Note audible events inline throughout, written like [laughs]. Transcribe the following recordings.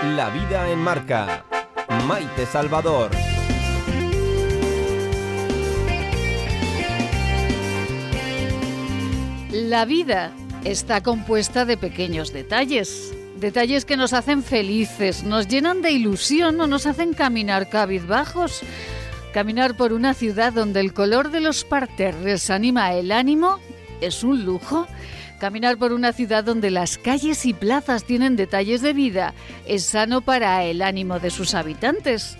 La vida en marca. Maite Salvador. La vida está compuesta de pequeños detalles. Detalles que nos hacen felices, nos llenan de ilusión o nos hacen caminar cabizbajos. Caminar por una ciudad donde el color de los parterres anima el ánimo es un lujo. Caminar por una ciudad donde las calles y plazas tienen detalles de vida es sano para el ánimo de sus habitantes.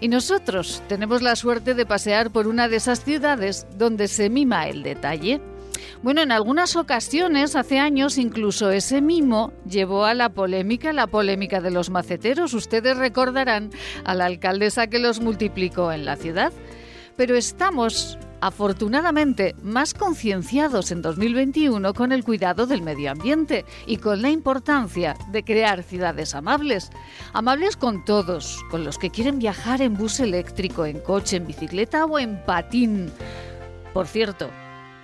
Y nosotros tenemos la suerte de pasear por una de esas ciudades donde se mima el detalle. Bueno, en algunas ocasiones, hace años, incluso ese mimo llevó a la polémica, la polémica de los maceteros. Ustedes recordarán a la alcaldesa que los multiplicó en la ciudad. Pero estamos, afortunadamente, más concienciados en 2021 con el cuidado del medio ambiente y con la importancia de crear ciudades amables. Amables con todos, con los que quieren viajar en bus eléctrico, en coche, en bicicleta o en patín. Por cierto,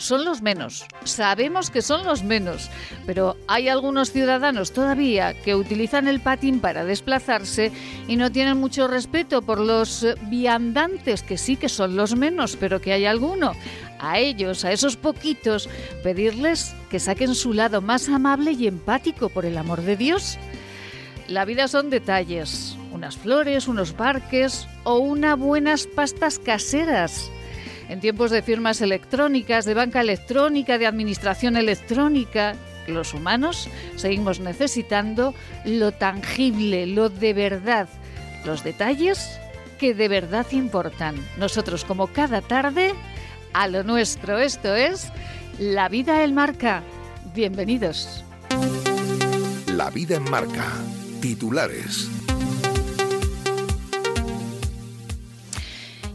son los menos. Sabemos que son los menos, pero hay algunos ciudadanos todavía que utilizan el patín para desplazarse y no tienen mucho respeto por los eh, viandantes, que sí que son los menos, pero que hay alguno. A ellos, a esos poquitos, pedirles que saquen su lado más amable y empático, por el amor de Dios. La vida son detalles, unas flores, unos parques o unas buenas pastas caseras en tiempos de firmas electrónicas, de banca electrónica, de administración electrónica, los humanos seguimos necesitando lo tangible, lo de verdad, los detalles que de verdad importan. Nosotros como cada tarde, a lo nuestro, esto es La vida en marca. Bienvenidos. La vida en marca. Titulares.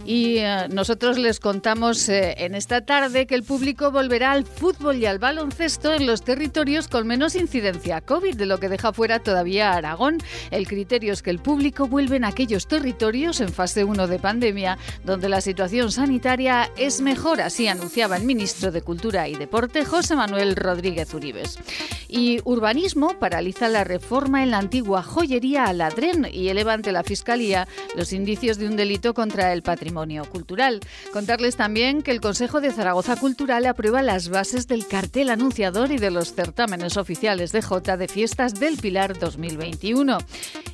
Y eh, nosotros les contamos eh, en esta tarde que el público volverá al fútbol y al baloncesto en los territorios con menos incidencia COVID, de lo que deja fuera todavía Aragón. El criterio es que el público vuelve en aquellos territorios en fase 1 de pandemia donde la situación sanitaria es mejor, así anunciaba el ministro de Cultura y Deporte José Manuel Rodríguez Uribes. Y Urbanismo paraliza la reforma en la antigua joyería Aladren y eleva ante la Fiscalía los indicios de un delito contra el patrimonio cultural. Contarles también que el Consejo de Zaragoza Cultural aprueba las bases del cartel anunciador y de los certámenes oficiales de J de Fiestas del Pilar 2021.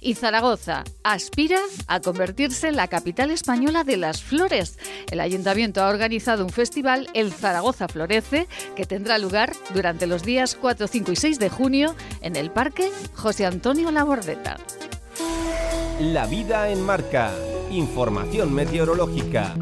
Y Zaragoza aspira a convertirse en la capital española de las flores. El ayuntamiento ha organizado un festival, el Zaragoza Florece, que tendrá lugar durante los días 4, 5 y 6 de junio en el Parque José Antonio Labordeta. La vida en marca. Información meteorológica.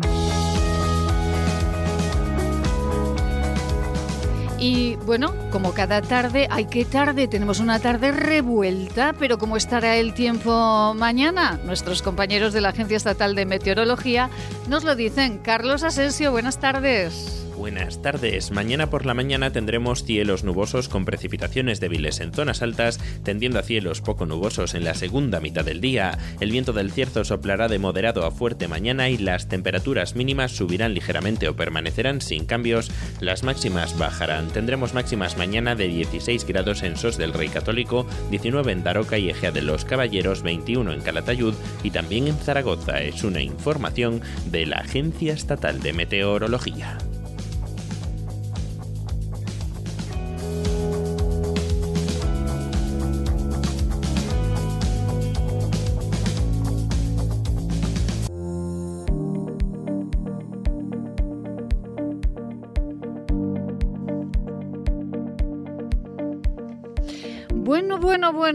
Y bueno, como cada tarde, hay que tarde, tenemos una tarde revuelta, pero ¿cómo estará el tiempo mañana? Nuestros compañeros de la Agencia Estatal de Meteorología nos lo dicen. Carlos Asensio, buenas tardes. Buenas tardes. Mañana por la mañana tendremos cielos nubosos con precipitaciones débiles en zonas altas, tendiendo a cielos poco nubosos en la segunda mitad del día. El viento del cierzo soplará de moderado a fuerte mañana y las temperaturas mínimas subirán ligeramente o permanecerán sin cambios. Las máximas bajarán. Tendremos máximas mañana de 16 grados en Sos del Rey Católico, 19 en Daroca y Ejea de los Caballeros, 21 en Calatayud y también en Zaragoza. Es una información de la Agencia Estatal de Meteorología.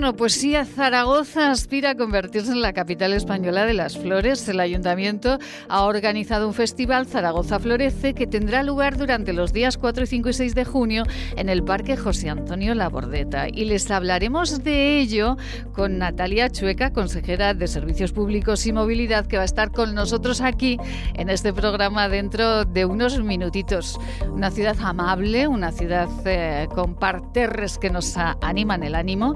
Bueno, pues sí, Zaragoza aspira a convertirse en la capital española de las flores. El ayuntamiento ha organizado un festival Zaragoza Florece que tendrá lugar durante los días 4, 5 y 6 de junio en el Parque José Antonio Labordeta. Y les hablaremos de ello con Natalia Chueca, consejera de Servicios Públicos y Movilidad, que va a estar con nosotros aquí en este programa dentro de unos minutitos. Una ciudad amable, una ciudad eh, con parterres que nos animan el ánimo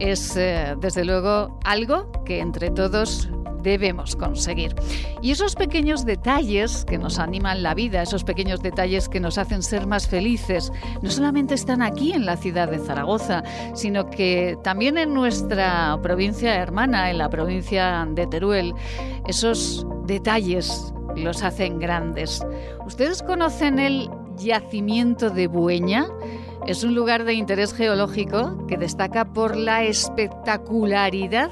es eh, desde luego algo que entre todos debemos conseguir. Y esos pequeños detalles que nos animan la vida, esos pequeños detalles que nos hacen ser más felices, no solamente están aquí en la ciudad de Zaragoza, sino que también en nuestra provincia hermana, en la provincia de Teruel, esos detalles los hacen grandes. ¿Ustedes conocen el yacimiento de Bueña? Es un lugar de interés geológico que destaca por la espectacularidad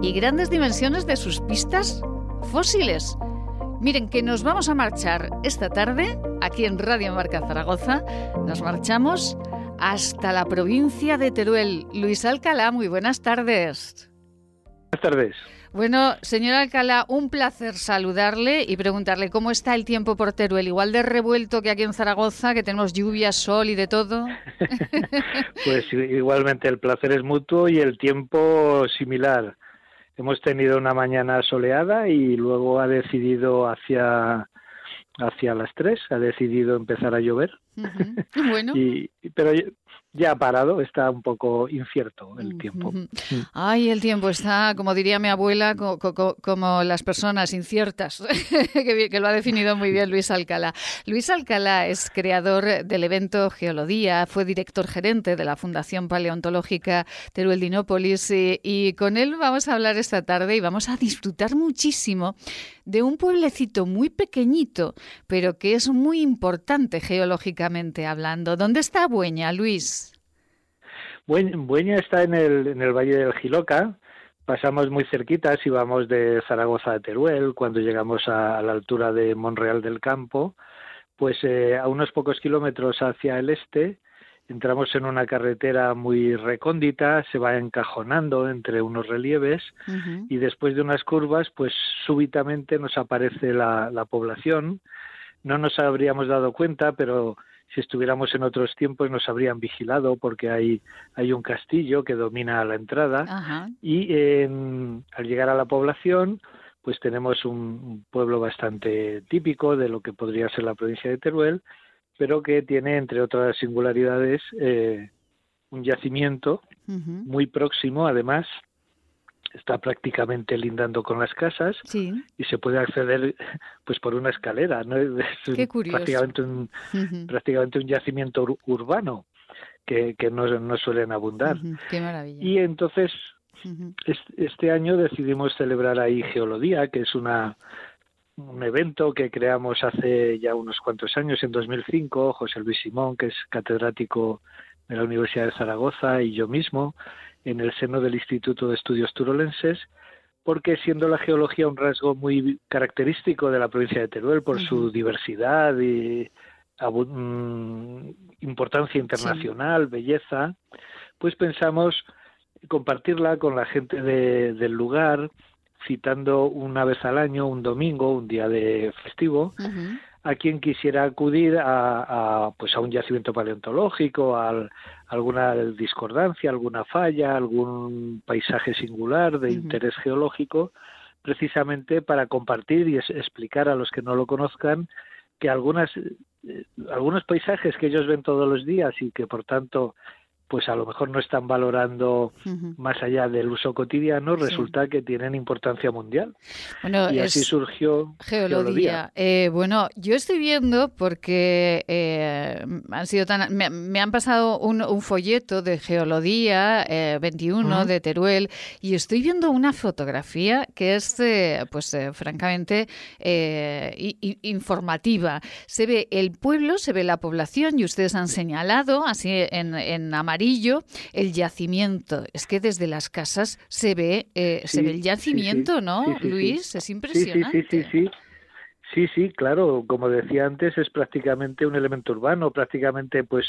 y grandes dimensiones de sus pistas fósiles. Miren que nos vamos a marchar esta tarde aquí en Radio Marca Zaragoza. Nos marchamos hasta la provincia de Teruel. Luis Alcalá, muy buenas tardes. Buenas tardes. Bueno, señor Alcalá, un placer saludarle y preguntarle cómo está el tiempo por Teruel. Igual de revuelto que aquí en Zaragoza, que tenemos lluvia, sol y de todo. [laughs] pues igualmente el placer es mutuo y el tiempo similar. Hemos tenido una mañana soleada y luego ha decidido hacia hacia las tres, ha decidido empezar a llover. Bueno. [laughs] y, pero ya ha parado, está un poco incierto el tiempo. Ay, el tiempo está, como diría mi abuela, como las personas inciertas, [laughs] que, lo ha definido muy bien Luis Alcalá. Luis Alcalá es creador del evento Geolodía, fue director gerente de la Fundación Paleontológica Teruel Dinópolis y, y con él vamos a hablar esta tarde y vamos a disfrutar muchísimo de un pueblecito muy pequeñito, pero que es muy importante geológicamente hablando. ¿Dónde está Bueña, Luis? Bueña está en el, en el Valle del Giloca. Pasamos muy cerquita si vamos de Zaragoza a Teruel, cuando llegamos a, la altura de Monreal del Campo, pues eh, a unos pocos kilómetros hacia el este entramos en una carretera muy recóndita, se va encajonando entre unos relieves y después de unas curvas, pues súbitamente nos aparece la, la población. No nos habríamos dado cuenta, pero si estuviéramos en otros tiempos nos habrían vigilado porque hay, hay un castillo que domina la entrada. Y al llegar a la población pues tenemos un, pueblo bastante típico de lo que podría ser la provincia de Teruel, pero que tiene entre otras singularidades eh, un yacimiento muy próximo además está prácticamente lindando con las casas y se puede acceder pues por una escalera no es prácticamente un prácticamente un yacimiento urbano que, que no, no, suelen abundar. Qué maravilla. y entonces este año decidimos celebrar ahí Geolodía que es una un evento que creamos hace ya unos cuantos años en 2005 José Luis Simón que es catedrático de la Universidad de Zaragoza y yo mismo en el seno del Instituto de Estudios Turolenses, porque siendo la geología un rasgo muy característico de la provincia de Teruel por su diversidad y mm, importancia internacional, belleza, pues pensamos compartirla con la gente del lugar, citando una vez al año, un domingo, un día de festivo, a quien quisiera acudir a, pues a un yacimiento paleontológico, a, alguna discordancia, alguna falla, algún paisaje singular de interés geológico, precisamente para compartir y explicar a los que no lo conozcan que algunas eh, algunos paisajes que ellos ven todos los días y que por tanto pues a lo mejor no están valorando más allá del uso cotidiano, resulta que tienen importancia mundial. Bueno, y así surgió geología. Eh, bueno, yo estoy viendo porque eh, han sido tan, me, han pasado un, folleto de geología 21 eh, de Teruel y estoy viendo una fotografía que es, pues, francamente informativa. Se ve el pueblo, se ve la población y ustedes han señalado así en, en amarillo el yacimiento. Es que desde las casas se ve, eh, se ve el yacimiento, ¿no, Luis? Es impresionante. Sí, sí, sí, sí. Sí, claro, como decía antes, es prácticamente un elemento urbano, prácticamente pues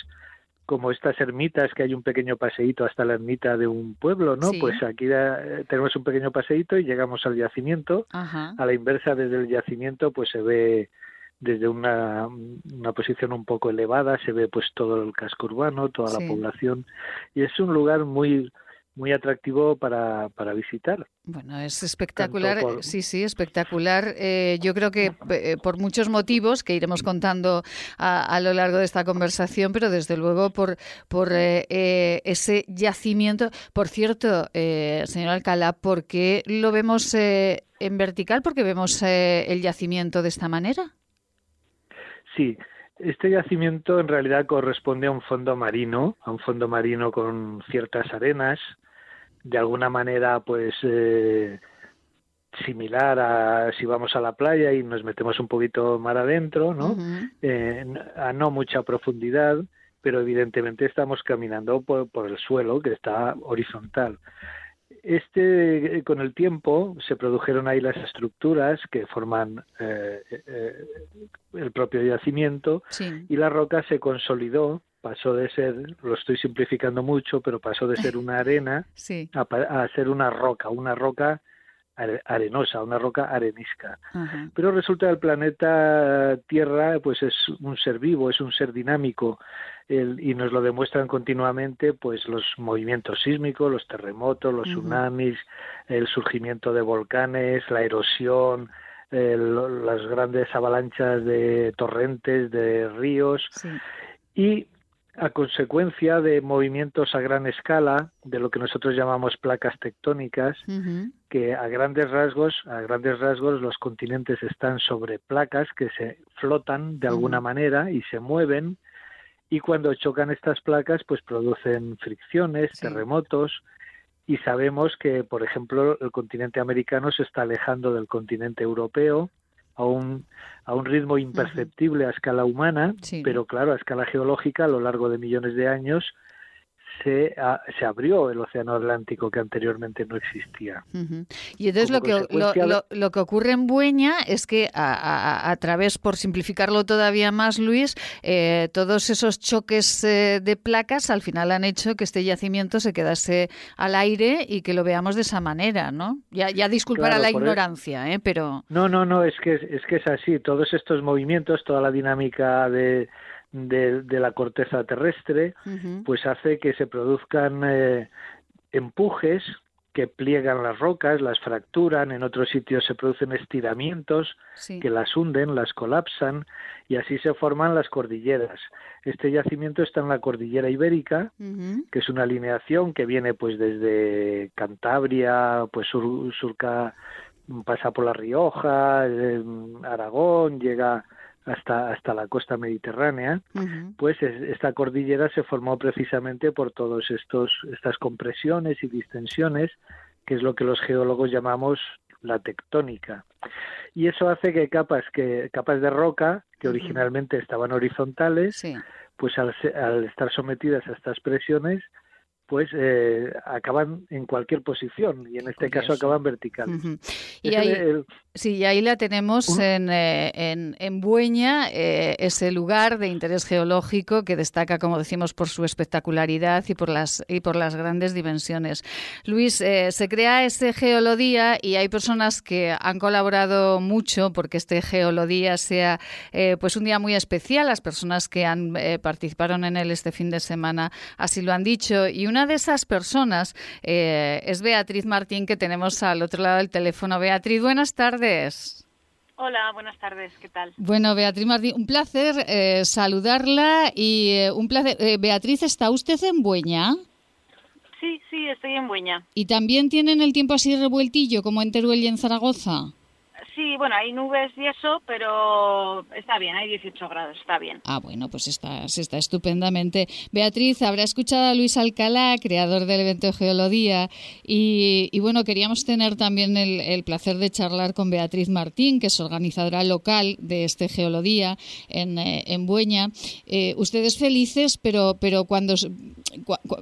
como estas ermitas, que hay un pequeño paseíto hasta la ermita de un pueblo, ¿no? Pues aquí eh, tenemos un pequeño paseíto y llegamos al yacimiento. A la inversa, desde el yacimiento, pues se ve desde una, una, posición un poco elevada se ve pues todo el casco urbano, toda la población y es un lugar muy muy atractivo para, para visitar. Bueno, es espectacular, sí, sí, espectacular. Eh, yo creo que eh, por muchos motivos que iremos contando a, lo largo de esta conversación, pero desde luego por, por eh, ese yacimiento. Por cierto, señor Alcalá, ¿por qué lo vemos en vertical? ¿Por qué vemos el yacimiento de esta manera? Sí, este yacimiento en realidad corresponde a un fondo marino, a un fondo marino con ciertas arenas, de alguna manera pues eh, similar a si vamos a la playa y nos metemos un poquito mar adentro, ¿no? Eh, a no mucha profundidad, pero evidentemente estamos caminando por el suelo que está horizontal. Este, eh, con el tiempo, se produjeron ahí las estructuras que forman eh, eh, el propio yacimiento y la roca se consolidó, pasó de ser, lo estoy simplificando mucho, pero pasó de [laughs] ser una arena a, ser una roca, una roca arenosa, una roca arenisca. Pero resulta que el planeta Tierra pues es un ser vivo, es un ser dinámico y nos lo demuestran continuamente pues los movimientos sísmicos, los terremotos, los tsunamis, el surgimiento de volcanes, la erosión, las grandes avalanchas de torrentes, de ríos. Y a consecuencia de movimientos a gran escala, de lo que nosotros llamamos placas tectónicas, que a grandes rasgos, a grandes rasgos los continentes están sobre placas que se flotan de alguna manera y se mueven y cuando chocan estas placas pues producen fricciones, terremotos y sabemos que por ejemplo el continente americano se está alejando del continente europeo a un, a un ritmo imperceptible a escala humana, pero claro, a escala geológica a lo largo de millones de años se, se abrió el Océano Atlántico que anteriormente no existía. Y entonces lo que, lo, que ocurre en Bueña es que a, a, través, por simplificarlo todavía más, Luis, eh, todos esos choques eh, de placas al final han hecho que este yacimiento se quedase al aire y que lo veamos de esa manera, ¿no? Ya, ya disculpar a la ignorancia, ¿eh? Pero... No, no, no, es que, es que es así. Todos estos movimientos, toda la dinámica de de, la corteza terrestre, pues hace que se produzcan eh, empujes que pliegan las rocas, las fracturan, en otros sitios se producen estiramientos que las hunden, las colapsan y así se forman las cordilleras. Este yacimiento está en la cordillera ibérica, que es una alineación que viene pues desde Cantabria, pues surca, pasa por La Rioja, eh, Aragón, llega hasta, hasta la costa mediterránea, pues esta cordillera se formó precisamente por estos estas compresiones y distensiones, que es lo que los geólogos llamamos la tectónica. Y eso hace que capas que capas de roca que originalmente estaban horizontales, pues al, al estar sometidas a estas presiones, pues eh, acaban en cualquier posición y en este caso acaban verticales. Y ahí, sí, ahí la tenemos en, eh, en, en, Bueña, eh, ese lugar de interés geológico que destaca, como decimos, por su espectacularidad y por las, y por las grandes dimensiones. Luis, se crea este Geolodía y hay personas que han colaborado mucho porque este Geolodía sea pues un día muy especial. Las personas que han participaron en él este fin de semana así lo han dicho. Y una una de esas personas eh, es Beatriz Martín, que tenemos al otro lado del teléfono. Beatriz, buenas tardes. Hola, buenas tardes, ¿qué tal? Bueno, Beatriz Martín, un placer eh, saludarla y eh, un placer. Beatriz, ¿está usted en Bueña? Sí, sí, estoy en Bueña. ¿Y también tienen el tiempo así revueltillo como en Teruel y en Zaragoza? Sí, bueno, hay nubes y eso, pero está bien, hay 18 grados, está bien. Ah, bueno, pues está, está estupendamente. Beatriz, habrá escuchado a Luis Alcalá, creador del evento Geolodía, y, bueno, queríamos tener también el, placer de charlar con Beatriz Martín, que es organizadora local de este Geolodía en, eh, en Bueña. Eh, ustedes felices, pero, pero cuando,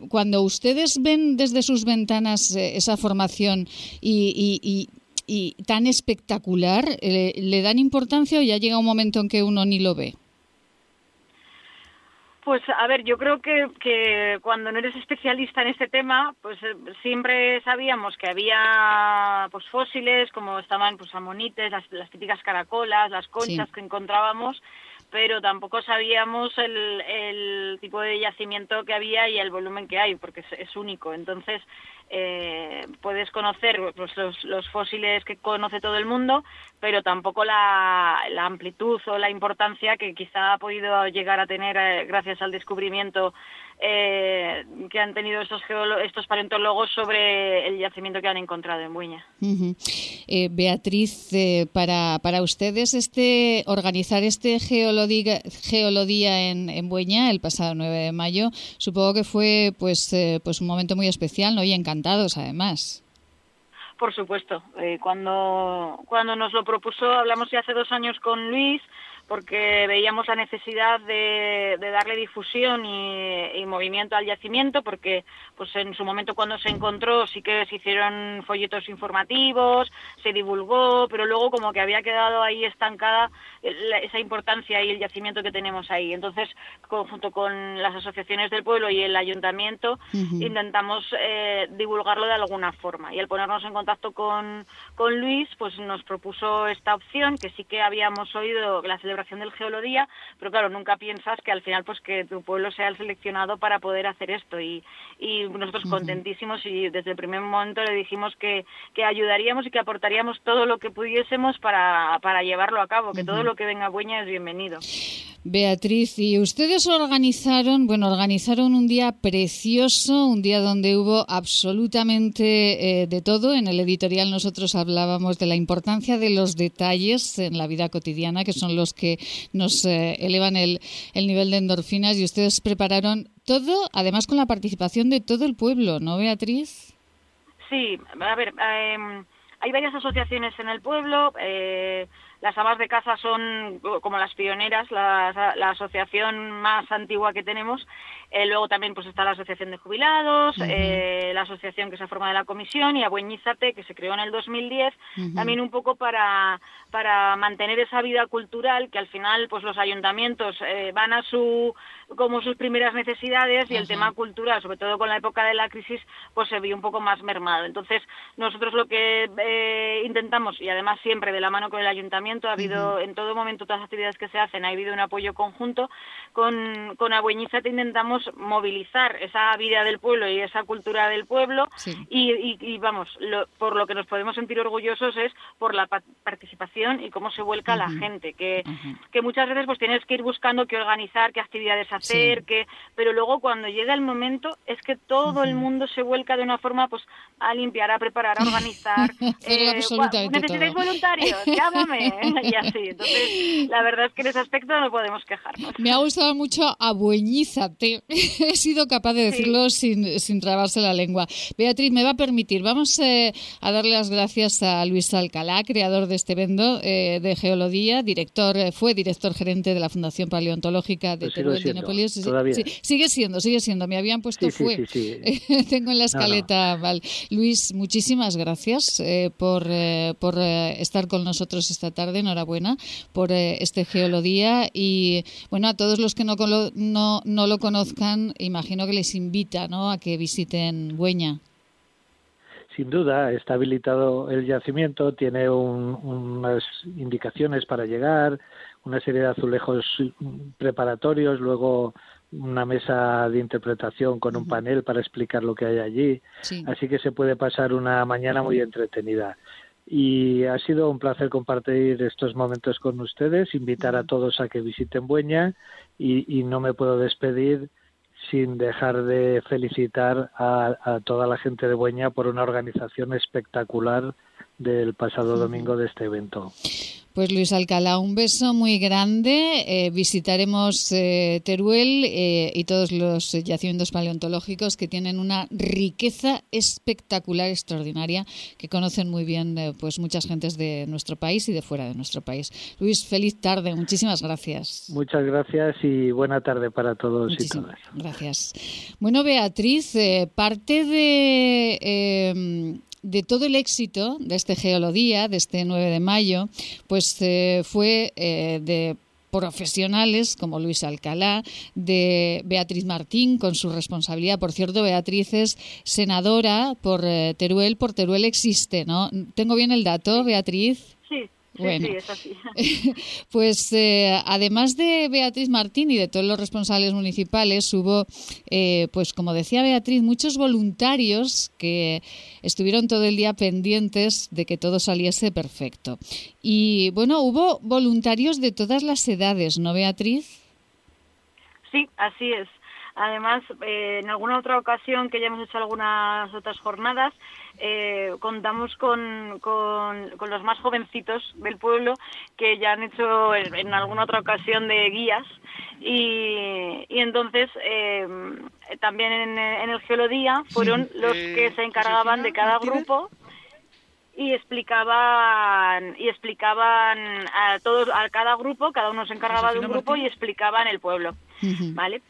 cuando ustedes ven desde sus ventanas eh, esa formación y y tan espectacular, eh, ¿le dan importancia o ya llega un momento en que uno ni lo ve? Pues a ver, yo creo que, que, cuando no eres especialista en este tema, pues eh, siempre sabíamos que había pues fósiles, como estaban pues amonites, las, las típicas caracolas, las conchas que encontrábamos, pero tampoco sabíamos el, el, tipo de yacimiento que había y el volumen que hay, porque es, único. Entonces, eh, puedes conocer pues, los, fósiles que conoce todo el mundo, pero tampoco la, amplitud o la importancia que quizá ha podido llegar a tener eh, gracias al descubrimiento eh, que han tenido estos, estos paleontólogos sobre el yacimiento que han encontrado en Buña. Beatriz, para, para ustedes este organizar este geolodía, geolodía en, en Buña el pasado 9 de mayo, supongo que fue pues, pues un momento muy especial ¿no? y encantador además. Por supuesto. Eh, cuando, cuando nos lo propuso, hablamos ya hace dos años con Luis, porque veíamos la necesidad de, darle difusión y, movimiento al yacimiento, porque pues en su momento cuando se encontró sí que se hicieron folletos informativos, se divulgó, pero luego como que había quedado ahí estancada esa importancia y el yacimiento que tenemos ahí. Entonces, junto con las asociaciones del pueblo y el ayuntamiento, intentamos eh, divulgarlo de alguna forma. Y al ponernos en contacto con, con Luis, pues nos propuso esta opción, que sí que habíamos oído la celebración del Geolodía, pero claro, nunca piensas que al final pues que tu pueblo sea el seleccionado para poder hacer esto. Y, y nosotros contentísimos y desde el primer momento le dijimos que, que ayudaríamos y que aportaríamos todo lo que pudiésemos para, para llevarlo a cabo, que todo lo que venga Bueña es bienvenido. Beatriz, y ustedes organizaron, bueno, organizaron un día precioso, un día donde hubo absolutamente eh, de todo. En el editorial nosotros hablábamos de la importancia de los detalles en la vida cotidiana, que son los que nos eh, elevan el, el nivel de endorfinas, y ustedes prepararon todo, además con la participación de todo el pueblo, ¿no, Beatriz? Sí, a ver, em, hay varias asociaciones en el pueblo. Eh, las amas de casa son como las pioneras, la, asociación más antigua que tenemos. Eh, luego también pues está la asociación de jubilados, eh, la asociación que se forma de la comisión y Abueñízate, que se creó en el 2010, también un poco para, para mantener esa vida cultural que al final pues los ayuntamientos eh, van a su como sus primeras necesidades y el tema cultural, sobre todo con la época de la crisis, pues se vio un poco más mermado. Entonces nosotros lo que intentamos y además siempre de la mano con el ayuntamiento ha habido en todo momento todas las actividades que se hacen, ha habido un apoyo conjunto. Con, con te intentamos movilizar esa vida del pueblo y esa cultura del pueblo y, vamos, por lo que nos podemos sentir orgullosos es por la participación y cómo se vuelca la gente, que, que muchas veces pues tienes que ir buscando qué organizar, qué actividades hacer, que, pero luego cuando llega el momento es que todo el mundo se vuelca de una forma pues a limpiar, a preparar, a organizar. [laughs] eh, ¿Necesitáis voluntarios? [laughs] Llámame. [laughs] y así. Entonces, la verdad es que en ese aspecto no podemos quejarnos. Me ha gustado mucho abueñízate. [laughs] He sido capaz de decirlo sin, sin trabarse la lengua. Beatriz, me va a permitir, vamos eh, a darle las gracias a Luis Alcalá, creador de este evento eh, de Geología, director, eh, fue director gerente de la Fundación Paleontológica de pues Sí, sigue siendo, sigue siendo. Me habían puesto fue. [laughs] Tengo en la escaleta, Luis, muchísimas gracias por, por estar con nosotros esta tarde. Enhorabuena por eh, este Geolodía y bueno, a todos los que no, no, no lo conozcan, imagino que les invita ¿no? a que visiten Bueña. Sin duda, está habilitado el yacimiento, tiene unas indicaciones para llegar, una serie de azulejos preparatorios, luego una mesa de interpretación con un panel para explicar lo que hay allí. Así que se puede pasar una mañana muy entretenida y ha sido un placer compartir estos momentos con ustedes, invitar a todos a que visiten Bueña y, no me puedo despedir sin dejar de felicitar a, a, toda la gente de Bueña por una organización espectacular del pasado domingo de este evento. Pues Luis Alcalá, un beso muy grande. Eh, visitaremos eh, Teruel eh, y todos los yacimientos paleontológicos que tienen una riqueza espectacular, extraordinaria, que conocen muy bien pues muchas gentes de nuestro país y de fuera de nuestro país. Luis, feliz tarde. Muchísimas gracias. Muchas gracias y buena tarde para todos y todas. Gracias. Bueno, Beatriz, parte de de todo el éxito de este Geolodía, de este 9 de mayo, pues eh, fue eh, de profesionales como Luis Alcalá, de Beatriz Martín con su responsabilidad. Por cierto, Beatriz es senadora por eh, Teruel, por Teruel existe, ¿no? ¿Tengo bien el dato, Beatriz? Sí. Bueno, sí, es así. [laughs] pues eh, además de Beatriz Martín y de todos los responsables municipales, hubo, eh, pues como decía Beatriz, muchos voluntarios que estuvieron todo el día pendientes de que todo saliese perfecto. Y bueno, hubo voluntarios de todas las edades, ¿no, Beatriz? Sí, así es. Además, eh, en alguna otra ocasión que ya hemos hecho algunas otras jornadas, eh, contamos con, con, los más jovencitos del pueblo que ya han hecho en, alguna otra ocasión de guías. Y, y entonces eh, también en, el Geolodía fueron los que se encargaban de cada grupo y explicaban y explicaban a todos a cada grupo cada uno se encargaba de un grupo y explicaban el pueblo vale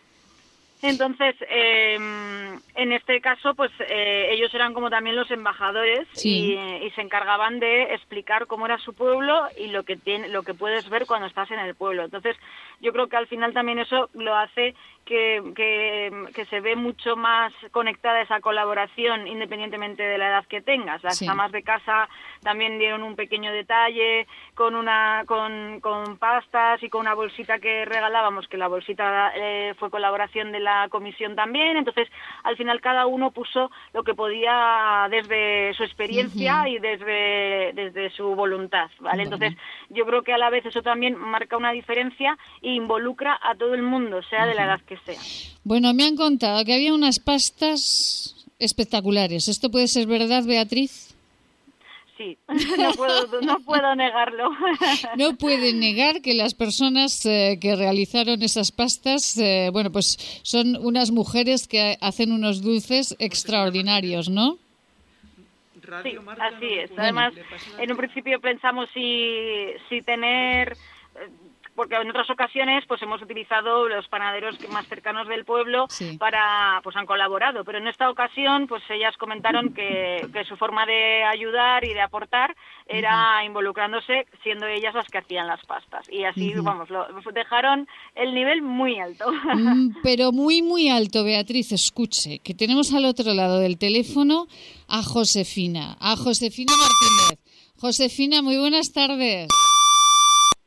entonces, em, en este caso, pues eh, ellos eran como también los embajadores y, se encargaban de explicar cómo era su pueblo y lo que tiene, lo que puedes ver cuando estás en el pueblo. Entonces, yo creo que al final también eso lo hace que, que, se ve mucho más conectada esa colaboración independientemente de la edad que tengas. Las amas de casa también dieron un pequeño detalle con una con, con pastas y con una bolsita que regalábamos, que la bolsita eh, fue colaboración de la comisión también. Entonces, al final cada uno puso lo que podía desde su experiencia y desde, desde su voluntad. ¿vale? Entonces, yo creo que a la vez eso también marca una diferencia e involucra a todo el mundo, sea de la edad que bueno, me han contado que había unas pastas espectaculares. ¿Esto puede ser verdad, Beatriz? Sí, [laughs] no puedo, negarlo. [laughs] No pueden negar que las personas eh, que realizaron esas pastas, eh, bueno, pues son unas mujeres que hacen unos dulces extraordinarios, ¿no? Sí, así es. Además, en un principio pensamos si, si tener porque en otras ocasiones pues hemos utilizado los panaderos más cercanos del pueblo para pues han colaborado pero en esta ocasión pues ellas comentaron que, que su forma de ayudar y de aportar era involucrándose siendo ellas las que hacían las pastas. Y así vamos lo, dejaron el nivel muy alto. Mm, [laughs] pero muy muy alto Beatriz escuche que tenemos al otro lado del teléfono a Josefina a Josefina Martínez. Josefina muy buenas tardes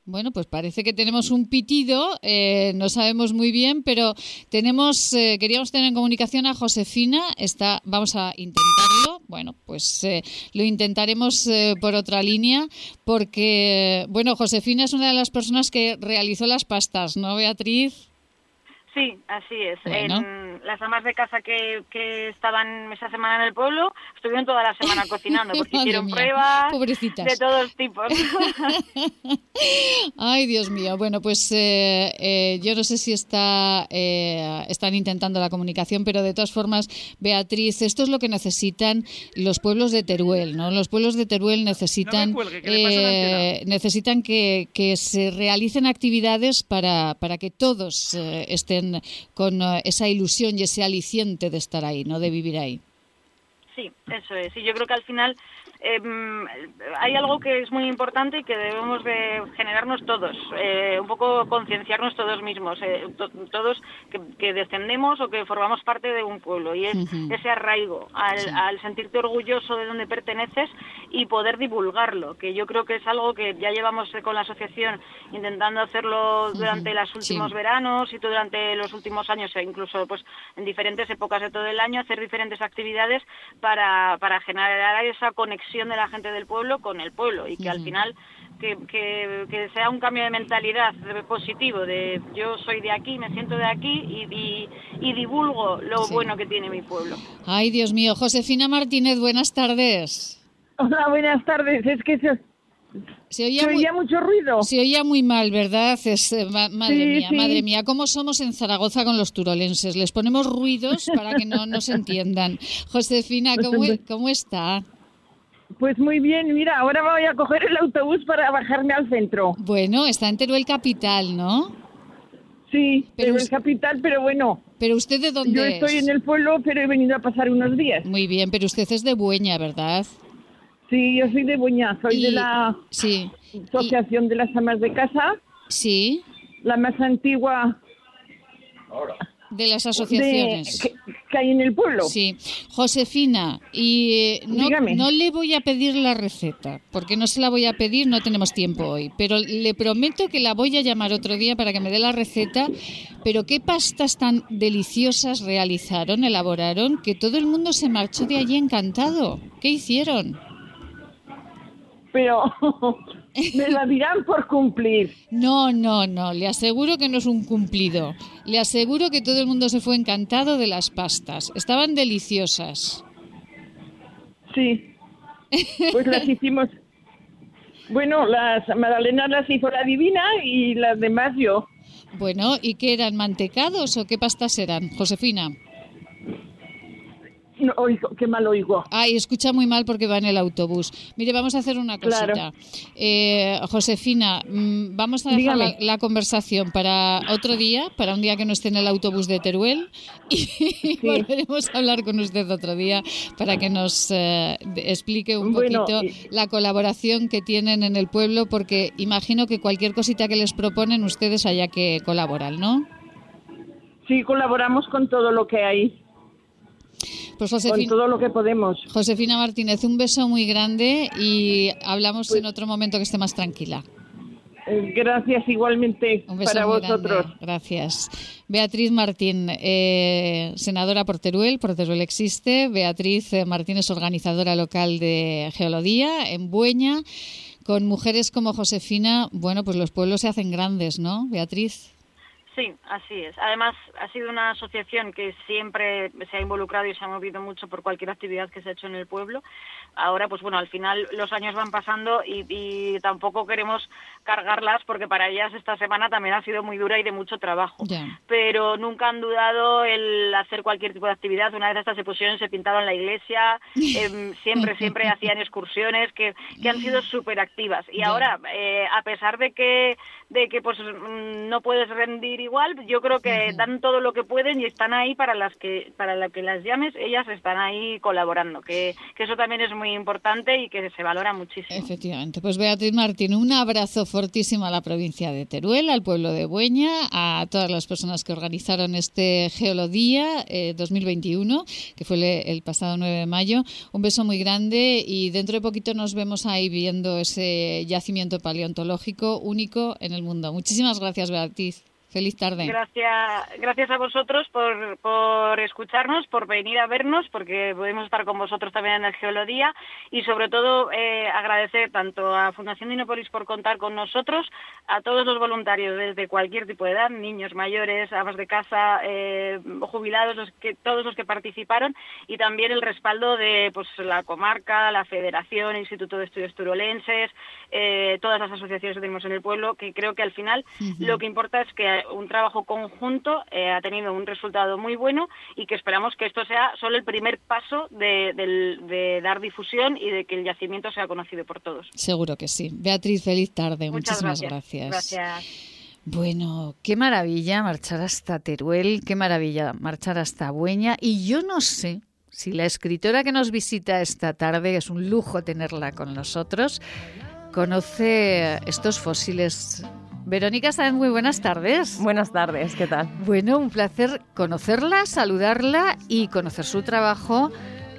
bueno, pues parece que tenemos un pitido, eh, no sabemos muy bien, pero tenemos, eh, queríamos tener en comunicación a Josefina, está, vamos a intentarlo, bueno, pues eh, lo intentaremos por otra línea, porque, bueno, Josefina es una de las personas que realizó las pastas, ¿no, Beatriz? Sí, así es. En las amas de casa que, que estaban esa semana en el pueblo estuvieron toda la semana [laughs] cocinando porque hicieron pruebas de todos tipos. [laughs] Ay, Dios mío. Bueno, pues eh, eh, yo no sé si está eh, están intentando la comunicación, pero de todas formas, Beatriz, esto es lo que necesitan los pueblos de Teruel, ¿no? Los pueblos de Teruel necesitan necesitan que, que se realicen actividades para, para que todos estén con eh, esa ilusión y ese aliciente de estar ahí, ¿no? De vivir ahí. Sí, eso es. Y yo creo que al final eh, hay algo que es muy importante y que debemos de generarnos todos, eh, un poco concienciarnos todos mismos, eh, todos que, descendemos o que formamos parte de un pueblo y es ese arraigo al, sentirte orgulloso de donde perteneces y poder divulgarlo, que yo creo que es algo que ya llevamos con la asociación intentando hacerlo durante los últimos veranos y durante los últimos años e incluso pues en diferentes épocas de todo el año hacer diferentes actividades para, para generar esa conexión de la gente del pueblo con el pueblo y que al final que, que, sea un cambio de mentalidad positivo, de yo soy de aquí, me siento de aquí y, y, divulgo lo bueno que tiene mi pueblo. Ay, Dios mío. Josefina Martínez, buenas tardes. Hola, buenas tardes. Es que se, se oía, mucho ruido. Se oía muy mal, ¿verdad? Es, eh, madre mía, madre mía, ¿cómo somos en Zaragoza con los turolenses? Les ponemos ruidos para que no nos entiendan. Josefina, ¿cómo, ¿cómo está? Pues muy bien, mira, ahora voy a coger el autobús para bajarme al centro. Bueno, está en Teruel Capital, ¿no? Sí, pero Teruel Capital, pero bueno. ¿Pero usted de dónde Yo estoy en el pueblo, pero he venido a pasar unos días. Muy bien, pero usted es de Bueña, ¿verdad? Sí, yo soy de Bueña, soy de la sí. Asociación de las Amas de Casa. Sí. La más antigua. De las asociaciones. Que hay en el pueblo. Sí. Josefina, y eh, no, le voy a pedir la receta, porque no se la voy a pedir, no tenemos tiempo hoy, pero le prometo que la voy a llamar otro día para que me dé la receta. Pero qué pastas tan deliciosas realizaron, elaboraron, que todo el mundo se marchó de allí encantado. ¿Qué hicieron? Pero [laughs] me la dirán por cumplir. No, no, no, le aseguro que no es un cumplido. Le aseguro que todo el mundo se fue encantado de las pastas. Estaban deliciosas. Sí. Pues las [laughs] hicimos. Bueno, las magdalenas las hizo la divina y las demás yo. Bueno, ¿y qué eran? ¿Mantecados o qué pastas eran, Josefina? No, oigo, qué mal oigo. Ay, escucha muy mal porque va en el autobús. Mire, vamos a hacer una cosita. Eh, Josefina, mm, vamos a dejar la, conversación para otro día, para un día que no esté en el autobús de Teruel [laughs] y volveremos a hablar con usted otro día para que nos eh, explique un poquito la colaboración que tienen en el pueblo, porque imagino que cualquier cosita que les proponen ustedes haya que colaborar, ¿no? Sí, colaboramos con todo lo que hay. Pues con todo lo que podemos. Josefina Martínez, un beso muy grande y hablamos pues en otro momento que esté más tranquila. Eh, gracias igualmente para vosotros. Gracias. Beatriz Martín, eh, senadora por Teruel, por Teruel existe. Beatriz eh, Martínez, organizadora local de Geología en Bueña. Con mujeres como Josefina, bueno, pues los pueblos se hacen grandes, ¿no, Beatriz? Sí, así es. Además, ha sido una asociación que siempre se ha involucrado y se ha movido mucho por cualquier actividad que se ha hecho en el pueblo. Ahora, pues bueno, al final los años van pasando y, tampoco queremos cargarlas porque para ellas esta semana también ha sido muy dura y de mucho trabajo. Pero nunca han dudado el hacer cualquier tipo de actividad. Una vez estas se pusieron, se pintaron la iglesia, [laughs] em, siempre, siempre [laughs] hacían excursiones que, que han sido [laughs] súper activas. Y ahora, eh, a pesar de que, de que pues mm, no puedes rendir igual, yo creo que dan todo lo que pueden y están ahí para las que para la que las llames, ellas están ahí colaborando, que, que eso también es muy importante y que se valora muchísimo. Efectivamente. Pues Beatriz Martín, un abrazo fortísimo a la provincia de Teruel, al pueblo de Bueña, a todas las personas que organizaron este Geolodía 2021, eh, que fue el, pasado 9 de mayo. Un beso muy grande y dentro de poquito nos vemos ahí viendo ese yacimiento paleontológico único en el mundo. Muchísimas gracias, Beatriz. Feliz tarde. Gracias, gracias a vosotros por, por escucharnos, por venir a vernos, porque podemos estar con vosotros también en el Geolodía y sobre todo eh, agradecer tanto a Fundación Dinopolis por contar con nosotros, a todos los voluntarios desde cualquier tipo de edad, niños, mayores, amas de casa, eh, jubilados, los que, todos los que participaron y también el respaldo de pues, la comarca, la Federación, el Instituto de Estudios Turolenses, eh, todas las asociaciones que tenemos en el pueblo, que creo que al final lo que importa es que un trabajo conjunto eh, ha tenido un resultado muy bueno y que esperamos que esto sea solo el primer paso de, dar difusión y de que el yacimiento sea conocido por todos. Seguro que sí. Beatriz, feliz tarde. Muchísimas gracias. Gracias. Bueno, qué maravilla marchar hasta Teruel, qué maravilla marchar hasta Bueña. Y yo no sé si la escritora que nos visita esta tarde, es un lujo tenerla con nosotros, conoce estos fósiles Verónica Sáenz, muy buenas tardes. Buenas tardes, ¿qué tal? Bueno, un placer conocerla, saludarla y conocer su trabajo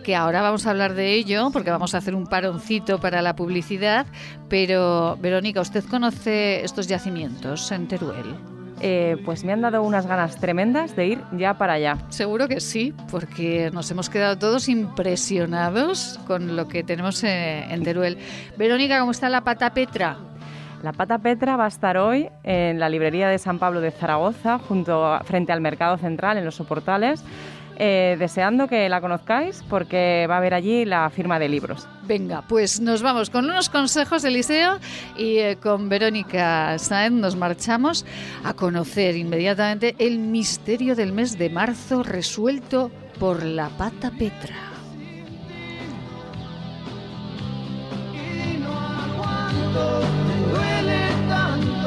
que ahora vamos a hablar de ello porque vamos a hacer un paroncito para la publicidad, pero Verónica, ¿usted conoce estos yacimientos en Teruel? Eh, pues me han dado unas ganas tremendas de ir ya para allá. Seguro que sí, porque nos hemos quedado todos impresionados con lo que tenemos eh, en Teruel. Verónica, ¿cómo está la pata Petra? La pata Petra va a estar hoy en la librería de San Pablo de Zaragoza, junto frente al Mercado Central, en los soportales. Eh, deseando que la conozcáis porque va a haber allí la firma de libros. Venga, pues nos vamos con unos consejos, Eliseo, y eh, con Verónica Sáenz nos marchamos a conocer inmediatamente el misterio del mes de marzo resuelto por la pata Petra.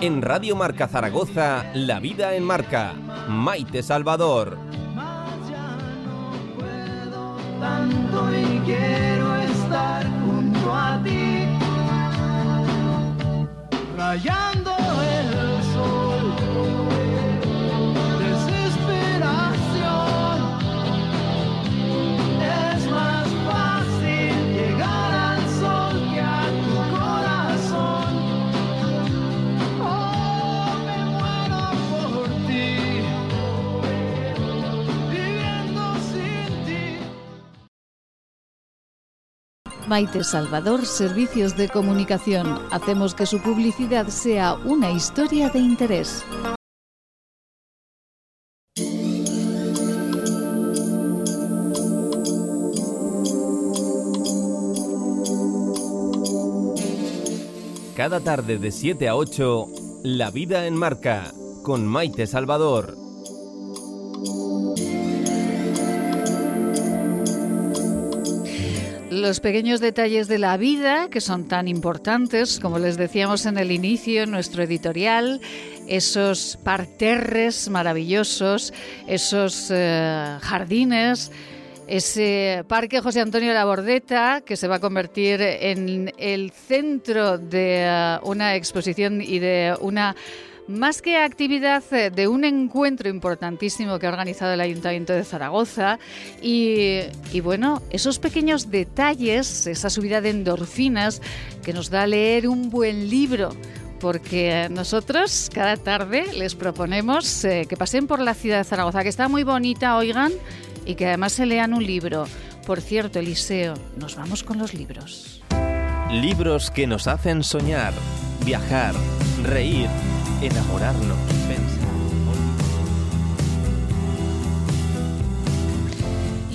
En Radio Marca Zaragoza, La Vida en Marca. Maite Salvador. tanto y quiero estar junto a ti, Maite Salvador, Servicios de Comunicación. Hacemos que su publicidad sea una historia de interés. Cada tarde de 7 a 8, La Vida en Marca. Con Maite Salvador. Los pequeños detalles de la vida, que son tan importantes, como les decíamos en el inicio, en nuestro editorial, esos parterres maravillosos, esos eh, jardines, ese parque José Antonio Labordeta, que se va a convertir en el centro de eh, una exposición y de una más que actividad eh, de un encuentro importantísimo que ha organizado el Ayuntamiento de Zaragoza y, bueno, esos pequeños detalles, esa subida de endorfinas que nos da leer un buen libro. Porque nosotros cada tarde les proponemos eh, que pasen por la ciudad de Zaragoza, que está muy bonita, oigan, y que además se lean un libro. Por cierto, Eliseo, nos vamos con los libros. Libros que nos hacen soñar, viajar, reír, enamorarnos.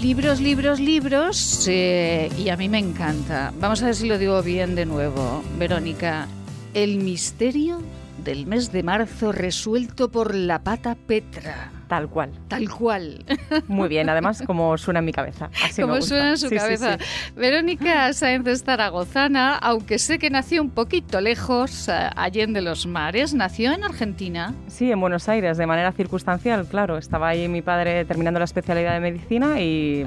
Libros, libros, libros, y a mí me encanta. Vamos a ver si lo digo bien de nuevo, Verónica. El misterio del mes de marzo resuelto por la pata Petra. Tal cual. Tal cual. Muy bien, además como suena en mi cabeza. Así como me gusta. suena en su Sí, cabeza. sí. Verónica Sáenz es zaragozana, aunque sé que nació un poquito lejos, eh, allende los mares. Nació en Argentina. Sí, en Buenos Aires, de manera circunstancial, claro. Estaba ahí mi padre terminando la especialidad de medicina y,